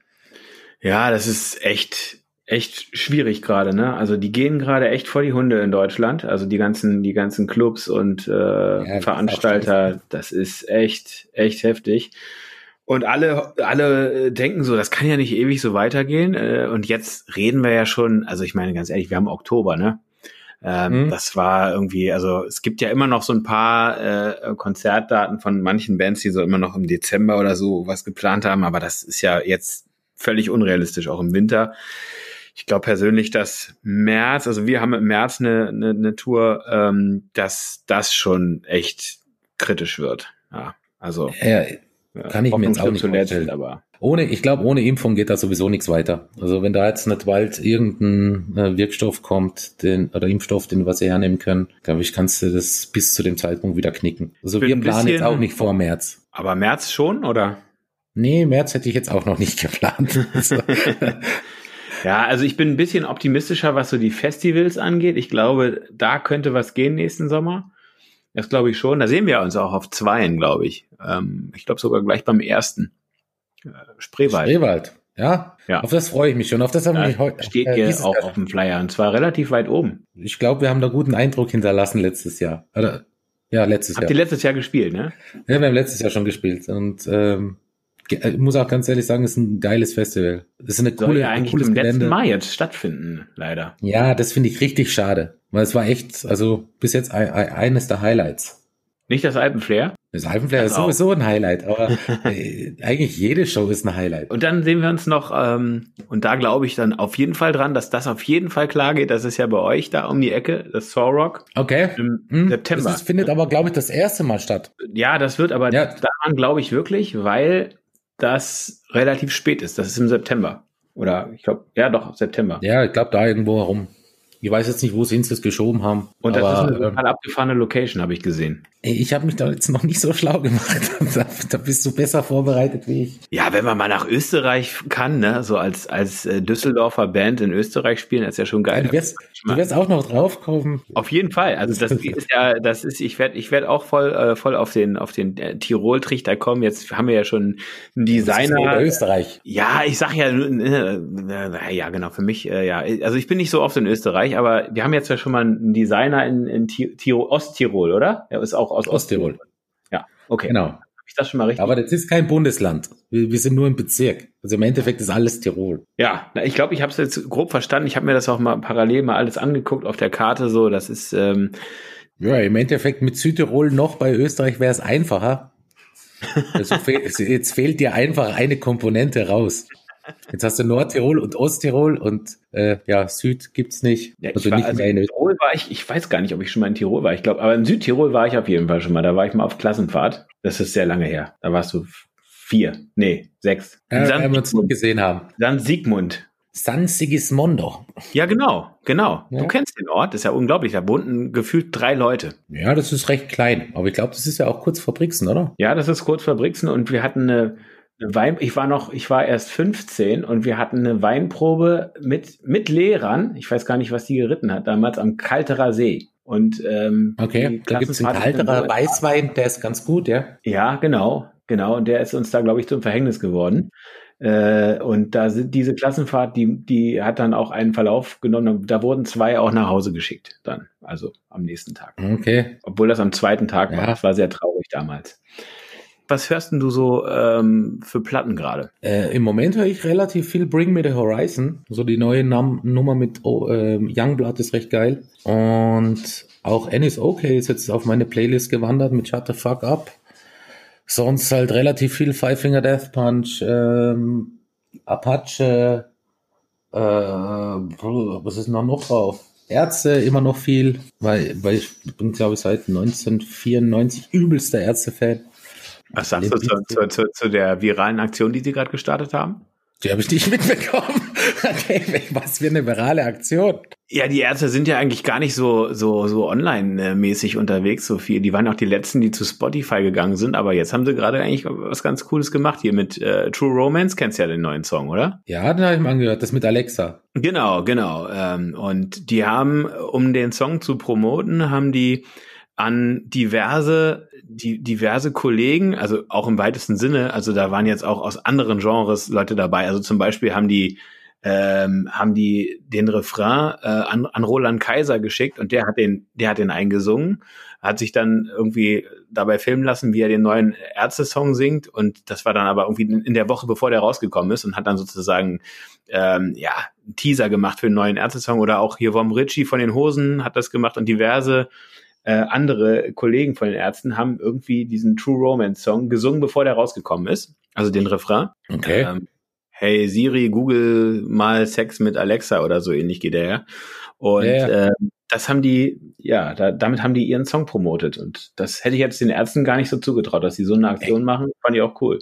Ja, das ist echt, echt schwierig gerade, ne? Also die gehen gerade echt vor die Hunde in Deutschland. Also die ganzen, die ganzen Clubs und äh, ja, Veranstalter, das ist echt, echt heftig. Und alle, alle denken so, das kann ja nicht ewig so weitergehen. Äh, und jetzt reden wir ja schon, also ich meine ganz ehrlich, wir haben Oktober, ne? Ähm, mhm. Das war irgendwie, also es gibt ja immer noch so ein paar äh, Konzertdaten von manchen Bands, die so immer noch im Dezember oder so was geplant haben, aber das ist ja jetzt völlig unrealistisch, auch im Winter. Ich glaube persönlich, dass März, also wir haben im März eine, eine, eine Tour, ähm, dass das schon echt kritisch wird. Ja, also. Ja, kann ich mir jetzt auch nicht vorstellen. Aber ohne, ich glaube, ohne Impfung geht da sowieso nichts weiter. Also wenn da jetzt nicht bald irgendein äh, Wirkstoff kommt, den oder Impfstoff, den wir hernehmen können, glaube ich, kannst du das bis zu dem Zeitpunkt wieder knicken. Also wir planen jetzt auch nicht vor März. Aber März schon, oder? Nee, März hätte ich jetzt auch noch nicht (laughs) geplant. (laughs) ja, also ich bin ein bisschen optimistischer, was so die Festivals angeht. Ich glaube, da könnte was gehen nächsten Sommer. Das glaube ich schon. Da sehen wir uns auch auf zweien, glaube ich. Ähm, ich glaube sogar gleich beim ersten. Äh, Spreewald. Spreewald, ja. ja. Auf das freue ich mich schon. Auf das haben wir heute. Steht äh, hier auch auf dem Flyer und zwar relativ weit oben. Ich glaube, wir haben da guten Eindruck hinterlassen letztes Jahr. Oder, ja, letztes Habt Jahr. Habt ihr letztes Jahr gespielt, ne? Ja, wir haben letztes Jahr schon gespielt und ähm, ich äh, muss auch ganz ehrlich sagen, es ist ein geiles Festival. Das ist eine Soll coole, ja eigentlich cooles im Gelände. letzten Mai jetzt stattfinden, leider. Ja, das finde ich richtig schade, weil es war echt, also bis jetzt ein, ein, eines der Highlights. Nicht das Alpenflair? Das Alpenflair das ist sowieso ein Highlight, aber äh, eigentlich jede Show ist ein Highlight. Und dann sehen wir uns noch, ähm, und da glaube ich dann auf jeden Fall dran, dass das auf jeden Fall klar geht. Das ist ja bei euch da um die Ecke, das Saw Rock. Okay. Im hm. September. Das findet aber, glaube ich, das erste Mal statt. Ja, das wird aber ja. daran glaube ich wirklich, weil das relativ spät ist. Das ist im September. Oder ich glaube, ja doch, September. Ja, ich glaube da irgendwo herum. Ich weiß jetzt nicht, wo sie es geschoben haben. Und das aber, ist eine total abgefahrene Location, habe ich gesehen. Ich habe mich da jetzt noch nicht so schlau gemacht. (laughs) Da, da, bist du besser vorbereitet wie ich. Ja, wenn man mal nach Österreich kann, ne, so als als äh, Düsseldorfer Band in Österreich spielen, ist ja schon geil. Ja, du, wirst, du wirst auch noch draufkommen. Auf jeden Fall. Also das (laughs) ist ja, das ist, ich werde, ich werde auch voll äh, voll auf den auf den äh, Tirol-Trichter kommen. Jetzt haben wir ja schon einen Designer. in Österreich. Ja, ich sag ja, äh, äh, ja genau. Für mich, äh, ja, also ich bin nicht so oft in Österreich, aber wir haben jetzt ja schon mal einen Designer in, in Tirol, Osttirol, oder? Er ist auch aus Osttirol. Ja, okay. Genau. Ich das schon mal richtig. Aber das ist kein Bundesland. Wir, wir, sind nur im Bezirk. Also im Endeffekt ist alles Tirol. Ja, ich glaube, ich habe es jetzt grob verstanden. Ich habe mir das auch mal parallel mal alles angeguckt auf der Karte. So, das ist ähm, ja im Endeffekt mit Südtirol noch bei Österreich wäre es einfacher. Also (laughs) jetzt fehlt dir einfach eine Komponente raus. Jetzt hast du Nordtirol und Osttirol und äh, ja, Süd gibt's nicht. Ja, also war, nicht also in Tirol war ich, ich weiß gar nicht, ob ich schon mal in Tirol war. Ich glaube, aber in Südtirol war ich auf jeden Fall schon mal. Da war ich mal auf Klassenfahrt. Das ist sehr lange her. Da warst du vier, nee, sechs. Ja, San wir uns gesehen haben. San Sigmund. San Sigismondo. Ja, genau, genau. Ja. Du kennst den Ort, das ist ja unglaublich. Da wohnten gefühlt drei Leute. Ja, das ist recht klein. Aber ich glaube, das ist ja auch kurz vor Brixen, oder? Ja, das ist kurz vor Brixen und wir hatten eine Wein, ich war noch, ich war erst 15 und wir hatten eine Weinprobe mit, mit Lehrern. Ich weiß gar nicht, was die geritten hat, damals am Kalterer See. Und ähm, okay, da gibt es einen Kalterer Weißwein, der ist ganz gut, ja. Ja, genau, genau. Und der ist uns da, glaube ich, zum Verhängnis geworden. Äh, und da sind diese Klassenfahrt, die, die hat dann auch einen Verlauf genommen. Da wurden zwei auch nach Hause geschickt, dann, also am nächsten Tag. Okay. Obwohl das am zweiten Tag ja. war. Das war sehr traurig damals. Was hörst denn du so ähm, für Platten gerade? Äh, Im Moment höre ich relativ viel Bring Me the Horizon. So die neue Nam Nummer mit oh, äh, Youngblood ist recht geil. Und auch Ennis OK ist jetzt auf meine Playlist gewandert mit Shut the Fuck Up. Sonst halt relativ viel Five Finger Death Punch, ähm, Apache, äh, was ist noch, noch drauf? Ärzte immer noch viel, weil, weil ich bin, glaube ich, seit 1994 übelster Ärzte-Fan. Was sagst du zu, zu, zu, zu der viralen Aktion, die Sie gerade gestartet haben? Die habe ich nicht (laughs) mitbekommen. (laughs) was für eine virale Aktion. Ja, die Ärzte sind ja eigentlich gar nicht so so so online-mäßig unterwegs, so viel. Die waren auch die letzten, die zu Spotify gegangen sind, aber jetzt haben sie gerade eigentlich was ganz Cooles gemacht hier mit äh, True Romance. Kennst ja den neuen Song, oder? Ja, den habe ich mal angehört. Das mit Alexa. Genau, genau. Ähm, und die haben, um den Song zu promoten, haben die an diverse die diverse Kollegen, also auch im weitesten Sinne, also da waren jetzt auch aus anderen Genres Leute dabei. Also zum Beispiel haben die ähm, haben die den Refrain äh, an, an Roland Kaiser geschickt und der hat den, der hat den eingesungen, hat sich dann irgendwie dabei filmen lassen, wie er den neuen Ärzte-Song singt und das war dann aber irgendwie in der Woche, bevor der rausgekommen ist und hat dann sozusagen ähm, ja einen Teaser gemacht für den neuen Ärzte-Song oder auch hier Vom Ritchie von den Hosen hat das gemacht und diverse äh, andere Kollegen von den Ärzten haben irgendwie diesen True Romance Song gesungen, bevor der rausgekommen ist. Also den Refrain. Okay. Ähm, hey Siri, Google mal Sex mit Alexa oder so ähnlich geht der ja. Und ja, ja. Äh, das haben die, ja, da, damit haben die ihren Song promotet. Und das hätte ich jetzt den Ärzten gar nicht so zugetraut, dass sie so eine Aktion Ey. machen. Fand ich auch cool.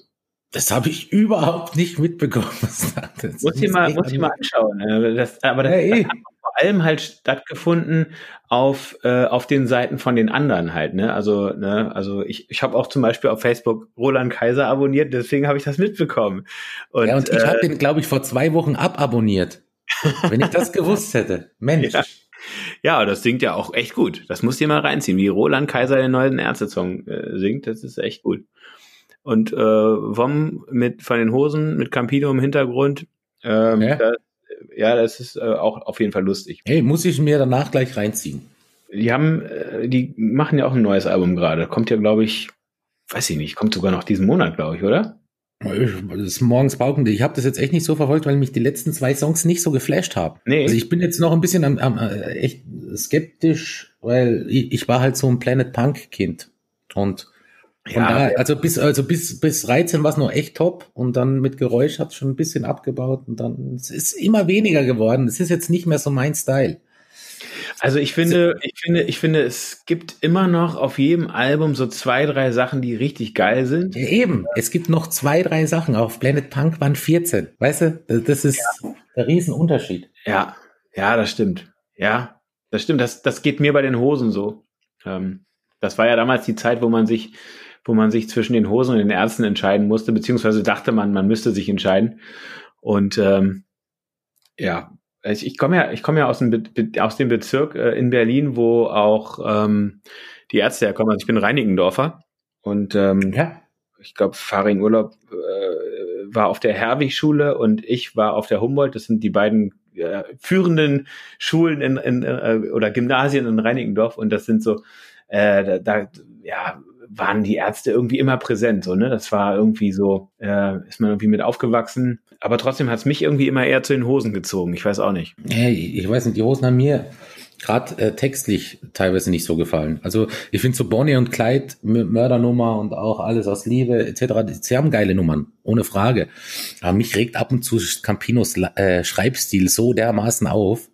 Das habe ich überhaupt nicht mitbekommen. Muss ich mal, muss ich mal anschauen. Äh, das, aber das, ja, eh. das allem halt stattgefunden auf, äh, auf den Seiten von den anderen halt, ne? Also, ne, also ich, ich habe auch zum Beispiel auf Facebook Roland Kaiser abonniert, deswegen habe ich das mitbekommen. Und, ja, und ich äh, habe den, glaube ich, vor zwei Wochen ababonniert. Wenn ich das (laughs) gewusst hätte. Mensch. Ja. Ja, das singt ja auch echt gut. Das muss dir mal reinziehen, wie Roland Kaiser den neuen Ärzte-Song äh, singt. Das ist echt gut. Und äh, Vom mit von den Hosen mit Campino im Hintergrund. Ähm, ja. das ja, das ist äh, auch auf jeden Fall lustig. Hey, muss ich mir danach gleich reinziehen. Die haben, äh, die machen ja auch ein neues Album gerade. Kommt ja, glaube ich, weiß ich nicht, kommt sogar noch diesen Monat, glaube ich, oder? Das ist morgens pauken. Ich habe das jetzt echt nicht so verfolgt, weil mich die letzten zwei Songs nicht so geflasht haben. Nee. Also ich bin jetzt noch ein bisschen am, am, äh, echt skeptisch, weil ich, ich war halt so ein Planet Punk Kind und ja, daher, also bis, also bis, bis 13 war es noch echt top und dann mit Geräusch hat es schon ein bisschen abgebaut und dann es ist immer weniger geworden. Es ist jetzt nicht mehr so mein Style. Also ich finde, ich finde, ich finde, es gibt immer noch auf jedem Album so zwei, drei Sachen, die richtig geil sind. Ja, eben. Es gibt noch zwei, drei Sachen. Auf Planet Punk waren 14. Weißt du, das ist ja. der Riesenunterschied. Ja, ja, das stimmt. Ja, das stimmt. Das, das geht mir bei den Hosen so. Ähm, das war ja damals die Zeit, wo man sich, wo man sich zwischen den Hosen und den Ärzten entscheiden musste, beziehungsweise dachte man, man müsste sich entscheiden. Und ähm, ja, ich, ich komme ja, ich komme ja aus dem, Be aus dem Bezirk äh, in Berlin, wo auch ähm, die Ärzte herkommen. Also ich bin Reinickendorfer und ähm, ja. ich glaube, Faring Urlaub äh, war auf der Herwig-Schule und ich war auf der Humboldt. Das sind die beiden äh, führenden Schulen in, in äh, oder Gymnasien in Reinickendorf und das sind so äh, da, da ja waren die Ärzte irgendwie immer präsent, so, ne? Das war irgendwie so, äh, ist man irgendwie mit aufgewachsen. Aber trotzdem hat es mich irgendwie immer eher zu den Hosen gezogen. Ich weiß auch nicht. Hey, ich weiß nicht, die Hosen haben mir gerade äh, textlich teilweise nicht so gefallen. Also ich finde so Bonnie und Clyde, Mördernummer und auch alles aus Liebe etc., sie haben geile Nummern, ohne Frage. Aber mich regt ab und zu Campinos äh, Schreibstil so dermaßen auf,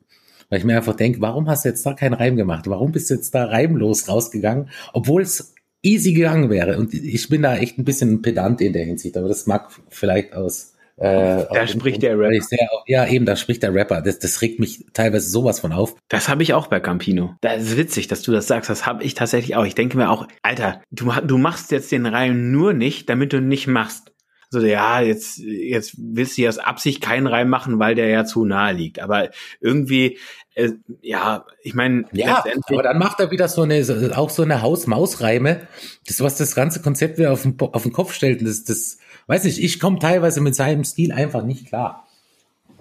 weil ich mir einfach denke, warum hast du jetzt da keinen Reim gemacht? Warum bist du jetzt da reimlos rausgegangen, obwohl es easy gegangen wäre. Und ich bin da echt ein bisschen pedant in der Hinsicht, aber das mag vielleicht aus. Äh, da spricht der Rapper. Sehr, ja, eben, da spricht der Rapper. Das, das regt mich teilweise sowas von auf. Das habe ich auch bei Campino. Das ist witzig, dass du das sagst. Das habe ich tatsächlich auch. Ich denke mir auch, Alter, du, du machst jetzt den Reim nur nicht, damit du nicht machst. So, ja, jetzt, jetzt willst du ja aus Absicht keinen Reim machen, weil der ja zu nahe liegt. Aber irgendwie, äh, ja, ich meine, ja, aber dann macht er wieder so eine, auch so eine Haus-Maus-Reime, das was das ganze Konzept wieder auf den, auf den Kopf stellt. Und das, das, weiß nicht, ich komme teilweise mit seinem Stil einfach nicht klar.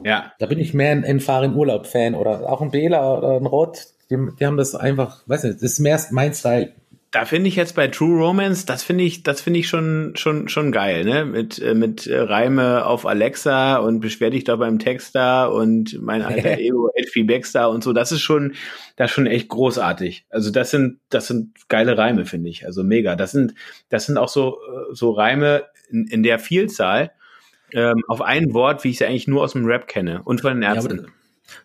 Ja. Da bin ich mehr ein, ein Fahren Urlaub Fan oder auch ein Bela oder ein Rot. Die, die haben das einfach, weiß nicht, das ist mehr mein Style da finde ich jetzt bei True Romance, das finde ich, das finde ich schon, schon, schon geil, ne? Mit, äh, mit äh, Reime auf Alexa und beschwer dich doch beim Texter und mein alter (laughs) Ego, Edfi Baxter und so. Das ist schon, das ist schon echt großartig. Also das sind, das sind geile Reime, finde ich. Also mega. Das sind, das sind auch so, äh, so Reime in, in der Vielzahl, ähm, auf ein Wort, wie ich sie eigentlich nur aus dem Rap kenne und von den Ärzten. Ja,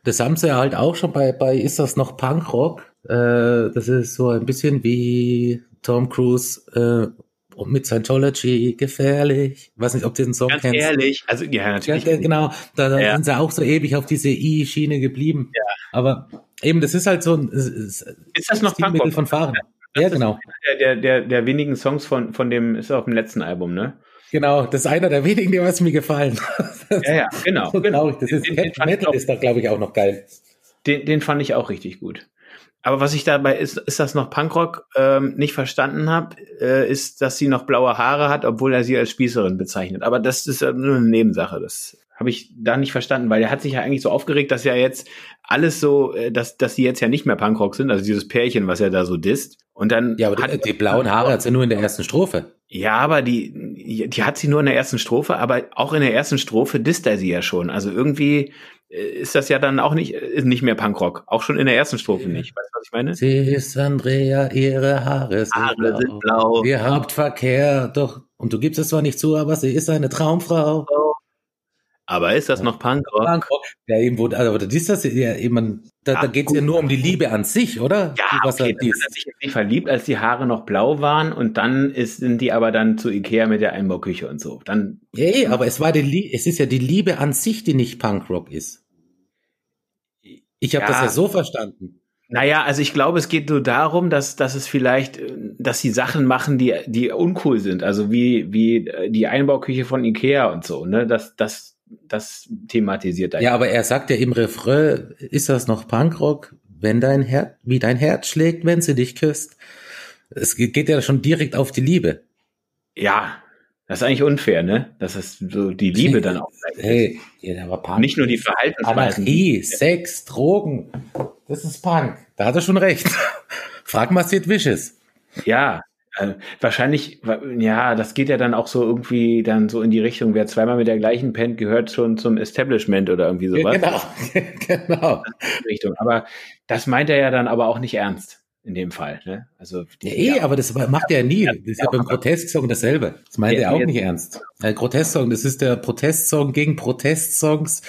das haben sie halt auch schon bei, bei Ist das noch Punkrock? Äh, das ist so ein bisschen wie Tom Cruise äh, mit Scientology gefährlich. Ich weiß nicht, ob du den Song Ganz kennst. ehrlich, also ja, natürlich. Ja, genau, da, da ja. sind sie auch so ewig auf diese I-Schiene geblieben. Ja. Aber eben, das ist halt so ein ist, ist das noch Punkrock von Fahren? Ja, ja genau. Der, der, der wenigen Songs von, von dem, ist auf dem letzten Album, ne? Genau, das ist einer der wenigen, die was mir gefallen. (laughs) ja, ja, genau. (laughs) so genau. Das ist, den, den Metal ist da, glaube ich, auch noch geil. Den, den fand ich auch richtig gut. Aber was ich dabei ist, ist das noch Punkrock ähm, nicht verstanden habe, äh, ist, dass sie noch blaue Haare hat, obwohl er sie als Spießerin bezeichnet. Aber das ist nur eine Nebensache. Das habe ich da nicht verstanden, weil er hat sich ja eigentlich so aufgeregt, dass ja jetzt alles so, äh, dass, dass sie jetzt ja nicht mehr Punkrock sind, also dieses Pärchen, was er da so disst. Und dann. Ja, aber hat, die, die blauen Haare hat sie nur in der ersten Strophe. Ja, aber die, die hat sie nur in der ersten Strophe, aber auch in der ersten Strophe disst er sie ja schon. Also irgendwie äh, ist das ja dann auch nicht, nicht mehr Punkrock. Auch schon in der ersten Strophe nicht. Weißt du, was ich meine? Sie ist Andrea, ihre Haare sind, Haare blau. sind blau. Ihr habt Verkehr, doch, und du gibst es zwar nicht zu, aber sie ist eine Traumfrau. Aber ist das noch Punkrock? Punkrock. Ja, eben, wo, also, das ist das ja eben, da, ja, da geht es ja nur um die Liebe an sich, oder? Ja, was okay, er, hat sich nicht verliebt, als die Haare noch blau waren und dann ist, sind die aber dann zu Ikea mit der Einbauküche und so. Dann. Hey, aber es war die, es ist ja die Liebe an sich, die nicht Punkrock ist. Ich habe ja. das ja so verstanden. Naja, also ich glaube, es geht nur darum, dass, dass es vielleicht, dass sie Sachen machen, die, die uncool sind. Also wie, wie die Einbauküche von Ikea und so, ne? Das, das, das thematisiert er. Ja, aber er sagt ja im Refrain, ist das noch Punkrock, wenn dein Herz, wie dein Herz schlägt, wenn sie dich küsst. Es geht ja schon direkt auf die Liebe. Ja, das ist eigentlich unfair, ne? Dass es so die Liebe dann auch hey, ja, aber Punk Nicht nur die Verhaltensweisen. Anarchie, Sex, Drogen. Das ist Punk. Da hat er schon recht. (laughs) Frag mal Sid Vicious. Ja, äh, wahrscheinlich, ja, das geht ja dann auch so irgendwie dann so in die Richtung, wer zweimal mit der gleichen pennt, gehört schon zum Establishment oder irgendwie sowas. Genau, (laughs) genau. Richtung. Aber das meint er ja dann aber auch nicht ernst in dem Fall. Ne? Also ja, eh, ja, aber das macht er ja nie. Das ist ja beim Protestsong dasselbe. Das meint er auch nicht ernst. Ein Protestsong, das ist der Protestsong gegen Protestsongs,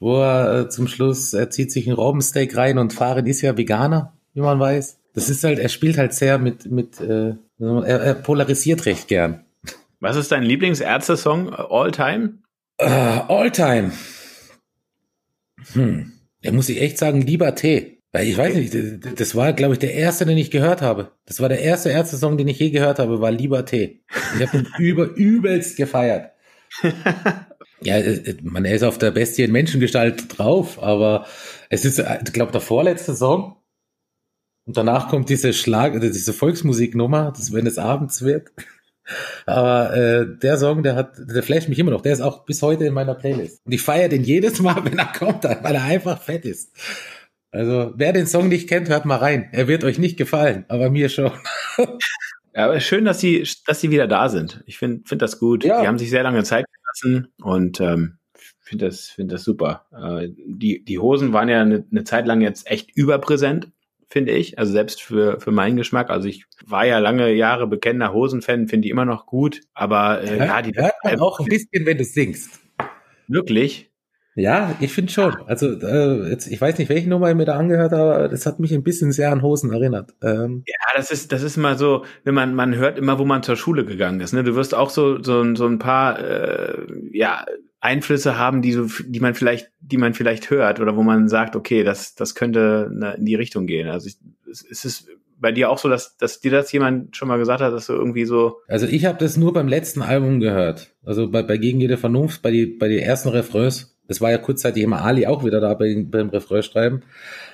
wo er äh, zum Schluss, er zieht sich ein Robbensteak rein und Farin ist ja Veganer, wie man weiß. Das ist halt, er spielt halt sehr mit, mit äh, er, er polarisiert recht gern. Was ist dein Lieblingsärzte-Song all time? Uh, all time. Hm. Da muss ich echt sagen, lieber Tee. Weil ich weiß nicht, das war, glaube ich, der erste, den ich gehört habe. Das war der erste Ärzte-Song, den ich je gehört habe, war Lieber Tee. Ich habe ihn (laughs) über, übelst gefeiert. (laughs) ja, äh, äh, man ist auf der Bestie in Menschengestalt drauf, aber es ist, ich glaube, der vorletzte Song. Und danach kommt diese Schlag, diese Volksmusiknummer, das wenn es abends wird. (laughs) Aber äh, der Song, der hat, der flasht mich immer noch. Der ist auch bis heute in meiner Playlist. Und ich feiere den jedes Mal, (laughs) wenn er kommt, weil er einfach fett ist. Also, wer den Song nicht kennt, hört mal rein. Er wird euch nicht gefallen, aber mir schon. (laughs) ja, aber schön, dass sie, dass sie wieder da sind. Ich finde find das gut. Ja. Die haben sich sehr lange Zeit gelassen und ähm, finde das, finde das super. Äh, die, die Hosen waren ja eine, eine Zeit lang jetzt echt überpräsent finde ich. Also selbst für, für meinen Geschmack. Also ich war ja lange Jahre bekennender Hosenfan, finde die immer noch gut. Aber äh, ja, ja die hört man auch ein bisschen, wenn du singst. Wirklich? Ja, ich finde schon. Also äh, jetzt, ich weiß nicht, welche Nummer ich mir da angehört habe, aber das hat mich ein bisschen sehr an Hosen erinnert. Ähm, ja, das ist das ist mal so, wenn man man hört immer, wo man zur Schule gegangen ist. Ne, du wirst auch so so, so ein paar äh, ja Einflüsse haben, die so, die man vielleicht, die man vielleicht hört oder wo man sagt, okay, das, das könnte in die Richtung gehen. Also ich, ist es bei dir auch so, dass, dass dir das jemand schon mal gesagt hat, dass du irgendwie so. Also ich habe das nur beim letzten Album gehört. Also bei, bei Gegen jede Vernunft, bei die, bei den ersten Refrains. Das war ja kurzzeitig immer Ali auch wieder da bei, beim Refrain schreiben.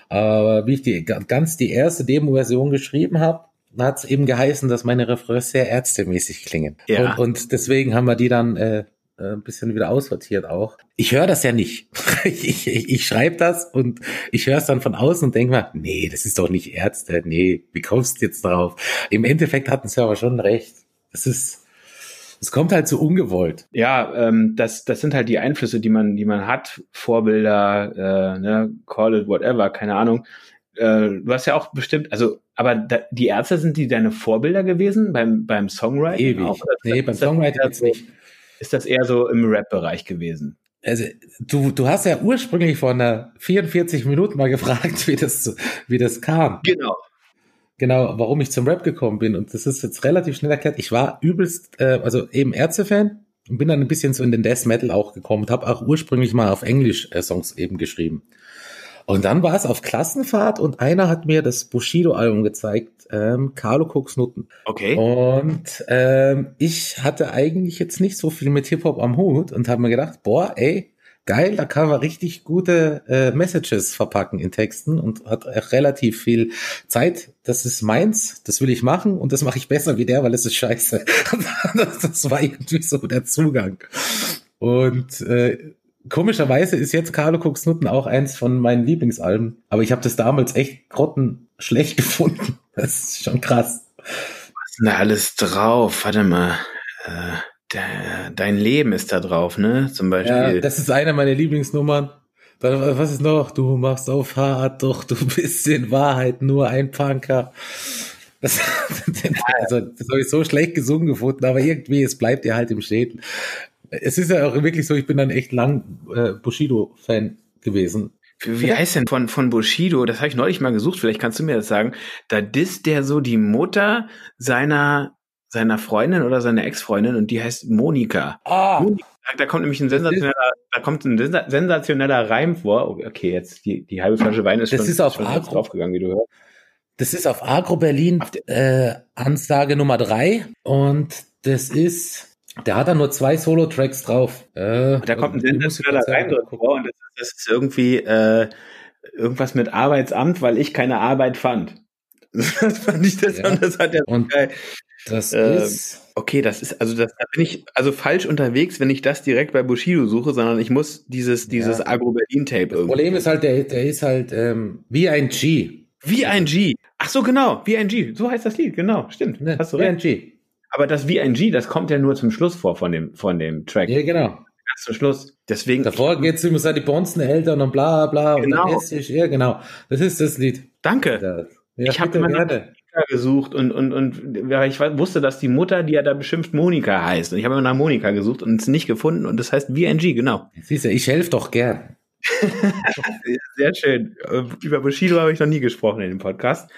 Aber wie ich die ganz die erste Demo-Version geschrieben habe, hat es eben geheißen, dass meine Refrains sehr ärztemäßig klingen. Ja. Und, und deswegen haben wir die dann äh, ein bisschen wieder aussortiert auch. Ich höre das ja nicht. (laughs) ich ich, ich schreibe das und ich höre es dann von außen und denke mir, nee, das ist doch nicht Ärzte. Nee, wie kommst du jetzt drauf? Im Endeffekt hatten sie aber schon recht. Das ist, es kommt halt so ungewollt. Ja, ähm, das, das sind halt die Einflüsse, die man, die man hat, Vorbilder, äh, ne, call it whatever, keine Ahnung. Äh, du hast ja auch bestimmt, also, aber da, die Ärzte sind die deine Vorbilder gewesen beim, beim Songwriting? Ewig. Auch, nee, beim Songwriting jetzt nicht ist das eher so im Rap-Bereich gewesen? Also du, du hast ja ursprünglich vor einer 44 Minuten mal gefragt, (laughs) wie das, wie das kam. Genau. Genau, warum ich zum Rap gekommen bin. Und das ist jetzt relativ schnell erklärt. Ich war übelst, äh, also eben Ärzte-Fan und bin dann ein bisschen so in den Death Metal auch gekommen und habe auch ursprünglich mal auf Englisch äh, Songs eben geschrieben. Und dann war es auf Klassenfahrt und einer hat mir das Bushido-Album gezeigt, ähm, Carlo Cooks Nutten. Okay. Und ähm, ich hatte eigentlich jetzt nicht so viel mit Hip-Hop am Hut und habe mir gedacht, boah, ey, geil, da kann man richtig gute äh, Messages verpacken in Texten und hat relativ viel Zeit. Das ist meins, das will ich machen und das mache ich besser wie der, weil es ist scheiße. (laughs) das war irgendwie so der Zugang. Und äh, Komischerweise ist jetzt Carlo Cooks Nutten auch eins von meinen Lieblingsalben, aber ich habe das damals echt grottenschlecht (laughs) gefunden. Das ist schon krass. Was ist denn da alles drauf? Warte mal. Äh, der, dein Leben ist da drauf, ne? Zum Beispiel. Ja, das ist eine meiner Lieblingsnummern. Was ist noch? Du machst auf hart, doch du (laughs) bist in Wahrheit nur ein Punker. Das, also, (laughs) das habe ich so schlecht gesungen gefunden, aber irgendwie, es bleibt dir halt im Schädel es ist ja auch wirklich so, ich bin dann echt lang äh, Bushido-Fan gewesen. Wie, wie heißt denn von, von Bushido? Das habe ich neulich mal gesucht, vielleicht kannst du mir das sagen. Da disst der so die Mutter seiner, seiner Freundin oder seiner Ex-Freundin und die heißt Monika. Ah. Monika. Da kommt nämlich ein sensationeller, da kommt ein sensationeller Reim vor. Oh, okay, jetzt die, die halbe Flasche Wein ist das schon, ist auf schon Agro, draufgegangen, wie du hörst. Das ist auf Agro Berlin äh, Ansage Nummer drei und das ist der hat da nur zwei Solo-Tracks drauf. Äh, da kommt ein sensationeller Eindruck vor und das ist, das ist irgendwie äh, irgendwas mit Arbeitsamt, weil ich keine Arbeit fand. (laughs) Das fand ich das, ja. das hat der und geil. Das äh, ist okay, das ist also das da bin ich also falsch unterwegs, wenn ich das direkt bei Bushido suche, sondern ich muss dieses dieses ja. Agro Berlin Tape irgendwie. Das Problem ist halt der der ist halt ähm, wie ein G. Wie ein G. Ach so genau, wie ein G. So heißt das Lied, genau, stimmt. Ne, Hast du wie recht. ein G. Aber das VNG, das kommt ja nur zum Schluss vor von dem, von dem Track. Ja, genau. Ganz zum Schluss. Deswegen. Davor geht's immer so die Bonzen Eltern und bla, bla. Genau. Und Essig. Ja, genau. Das ist das Lied. Danke. Ja, ich habe immer Monika gesucht und, und, und ich wusste, dass die Mutter, die ja da beschimpft, Monika heißt. Und ich habe immer nach Monika gesucht und es nicht gefunden und das heißt VNG, genau. Siehst du, ich helfe doch gern. (laughs) sehr schön. Über Bushido habe ich noch nie gesprochen in dem Podcast.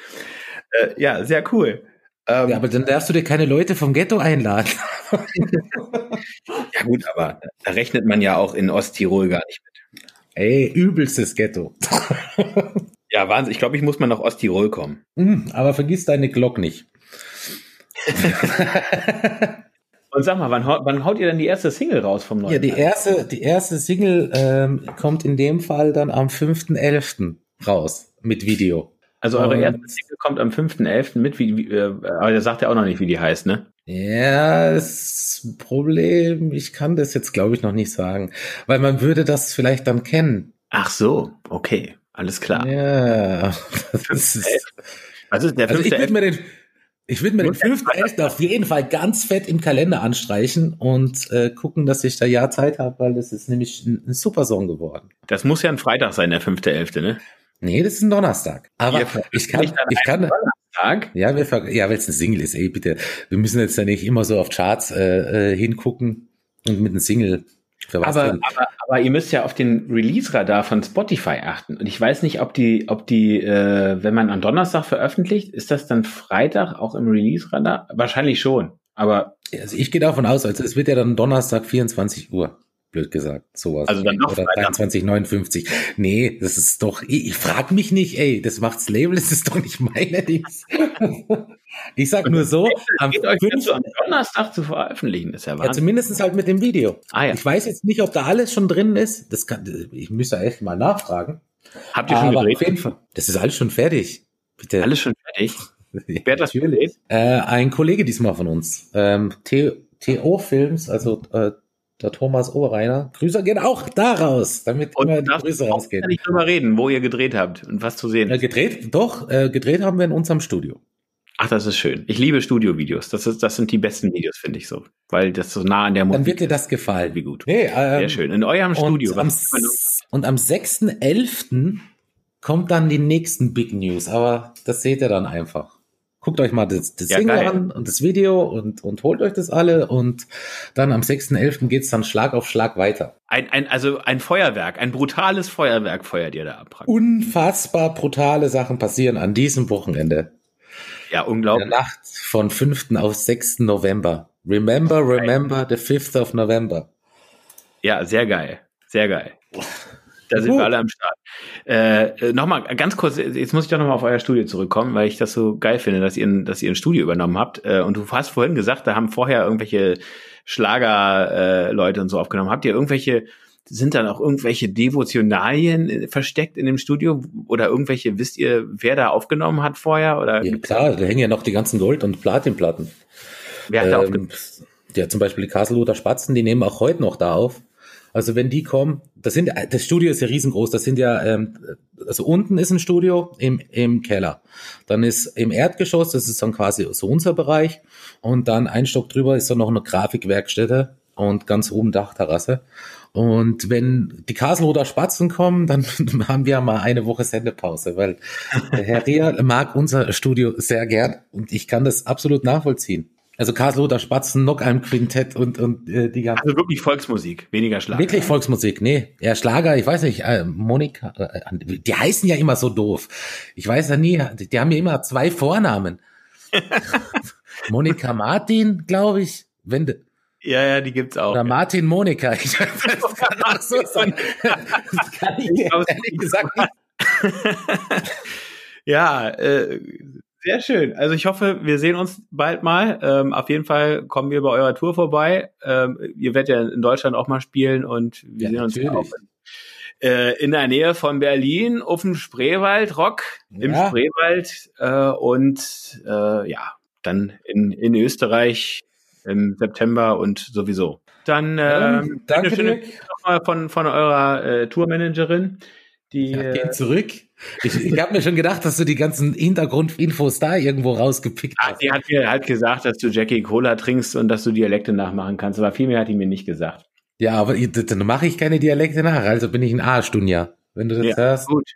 Äh, ja, sehr cool. Ähm, ja, aber dann darfst du dir keine Leute vom Ghetto einladen. (laughs) ja gut, aber da rechnet man ja auch in Osttirol gar nicht mit. Ey, übelstes Ghetto. (laughs) ja, Wahnsinn. Ich glaube, ich muss mal nach Osttirol kommen. Mhm, aber vergiss deine Glock nicht. (laughs) Und sag mal, wann, haut- wann haut ihr denn die erste Single raus vom neuen? Ja, die erste, die erste Single ähm, kommt in dem Fall dann am 5.11. raus mit Video. Also eure erste Single kommt am 5.11. mit, wie, wie, äh, aber der sagt ja auch noch nicht, wie die heißt, ne? Ja, das Problem, ich kann das jetzt glaube ich noch nicht sagen, weil man würde das vielleicht dann kennen. Ach so, okay, alles klar. Ja, das ist, Was ist der also ich 5.11.? würde mir den, ich würde mir den Muss erst mal- 5.11. auf jeden Fall ganz fett im Kalender anstreichen und äh, gucken, dass ich da ja Zeit habe, weil das ist nämlich ein, ein super Song geworden. Das muss ja ein Freitag sein, der 5.11., ne? Nee, das ist ein Donnerstag. Aber Ihr ich kann, ich kann, Tag? ja, wir, ja, weil es eine Single ist, ey, bitte. Wir müssen jetzt ja nicht immer so auf Charts äh, äh, hingucken und mit einem Single Aber, aber, aber ihr müsst ja auf den Release-Radar von Spotify achten. Und ich weiß nicht, ob die, ob die, äh, wenn man am Donnerstag veröffentlicht, ist das dann Freitag auch im Release-Radar? Wahrscheinlich schon. Aber Also ich gehe davon aus, also es wird ja dann Donnerstag 24 Uhr, blöd gesagt, sowas. Also dann doch Oder Freitag. 23,59. Nee, das ist doch, ich, ich frag mich nicht, ey, das macht's Label, das ist doch nicht meine Dings. (laughs) ich sag nur so, am geht euch fünf- dazu am Donnerstag zu veröffentlichen, ist ja ja, Wahnsinn. zumindest halt mit dem Video. ah ja. Ich weiß jetzt nicht, ob da alles schon drin ist. Das kann, ich müsste echt mal nachfragen. Habt ihr schon Aber gedreht? Das ist alles schon fertig. Bitte. Alles schon fertig? Wer hat das gedreht? Äh, ein Kollege diesmal von uns. Ähm, T- TO Films, also äh, der Thomas Oberreiner. Grüße gehen auch da raus, damit Und immer die Grüße rausgehen. nicht drüber reden, wo ihr gedreht habt und was zu sehen Äh, gedreht, doch, äh, gedreht haben wir in unserem Studio. Ach, das ist schön. Ich liebe Studiovideos. Das, ist, das sind die besten Videos, finde ich so. Weil das so nah an der Dann Musik wird dir das gefallen. Wie gut. Nee, ähm, Sehr schön. In eurem Studio. Und am, kann und am 6.11. kommt dann die nächsten Big News, aber das seht ihr dann einfach. Guckt euch mal das, das Ja, Single geil. an und das Video und, und holt euch das alle und dann am 6.11. geht's dann Schlag auf Schlag weiter. ein, ein, also ein Feuerwerk, ein brutales Feuerwerk feuert ihr da ab. Unfassbar brutale Sachen passieren an diesem Wochenende. Ja, In der unglaublich. Nacht von 5. auf 6. November. Remember, remember the 5th of November. Ja, sehr geil. Sehr geil. Da sind Gut. wir alle am Start. Äh, äh, nochmal ganz kurz, jetzt muss ich doch nochmal auf euer Studio zurückkommen, weil ich das so geil finde, dass ihr, ein- dass ihr ein Studio übernommen habt. Äh, und du hast vorhin gesagt, da haben vorher irgendwelche Schlager-Leute äh, und so aufgenommen. Habt ihr irgendwelche, sind dann auch irgendwelche Devotionalien äh, versteckt in dem Studio? Oder irgendwelche, wisst ihr, wer da aufgenommen hat vorher? Oder Ja, klar, da hängen ja noch die ganzen Gold- und Platinplatten. wer hat da aufgenommen? Ähm, ja, zum Beispiel die Kaseloter Spatzen, die nehmen auch heute noch da auf. Also wenn die kommen, das sind das Studio ist ja riesengroß, das sind ja, ähm, also unten ist ein Studio im, im Keller. Dann ist im Erdgeschoss, das ist dann quasi so unser Bereich. Und dann ein Stock drüber ist dann noch eine Grafikwerkstätte und ganz oben Dachterrasse. Und wenn die Kaseloter Spatzen kommen, dann (laughs) haben wir mal eine Woche Sendepause, weil Herr Rehr mag unser Studio sehr gern und ich kann das absolut nachvollziehen. Also Kaseloter Spatzen, Knockheim Quintett und, und äh, die ganzen Also wirklich Volksmusik, weniger Schlager. Wirklich Volksmusik, nee. Ja, Schlager, ich weiß nicht, äh, Monika, äh, die heißen ja immer so doof. Ich weiß ja nie, die, die haben ja immer zwei Vornamen. (laughs) Monika Martin, glaube ich, wenn de, Ja, ja, die gibt's auch. oder Martin Monika. Ich, (laughs) das kann auch so sein. (laughs) Das kann ich ehrlich gesagt nicht. Ja, äh, sehr schön. Also ich hoffe, wir sehen uns bald mal. Ähm, auf jeden Fall kommen wir bei eurer Tour vorbei. Ähm, ihr werdet ja in Deutschland auch mal spielen und wir Ja, sehen uns natürlich. auch in, äh, in der Nähe von Berlin auf dem Spreewald Rock im Ja. Spreewald äh, und äh, ja, dann in, in Österreich im September und sowieso. Dann ähm, danke eine schöne nochmal von, von eurer äh, Tourmanagerin. Die, Ja, äh, gehen zurück. Ich, ich habe mir schon gedacht, dass du die ganzen Hintergrundinfos da irgendwo rausgepickt Ah, hast. die hat mir halt gesagt, dass du Jackie Cola trinkst und dass du Dialekte nachmachen kannst, aber viel mehr hat die mir nicht gesagt. Ja, aber ich- dann mache ich keine Dialekte nach, also bin ich ein A-Stunja. Wenn du das Ja, hörst. gut.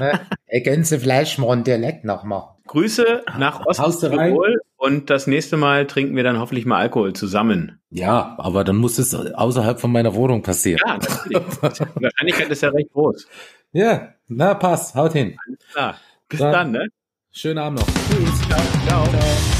Ne? (laughs) Ergänze vielleicht mal ein Dialekt nochmal. Grüße nach? Osttirol und das nächste Mal trinken wir dann hoffentlich mal Alkohol zusammen. Ja, aber dann muss es außerhalb von meiner Wohnung passieren. Ja. Die Wahrscheinlichkeit ist ja recht groß. (laughs) Ja, na passt, haut hin. Klar. Bis Dann- dann, ne? Schönen Abend noch. Tschüss. Ciao. Ciao.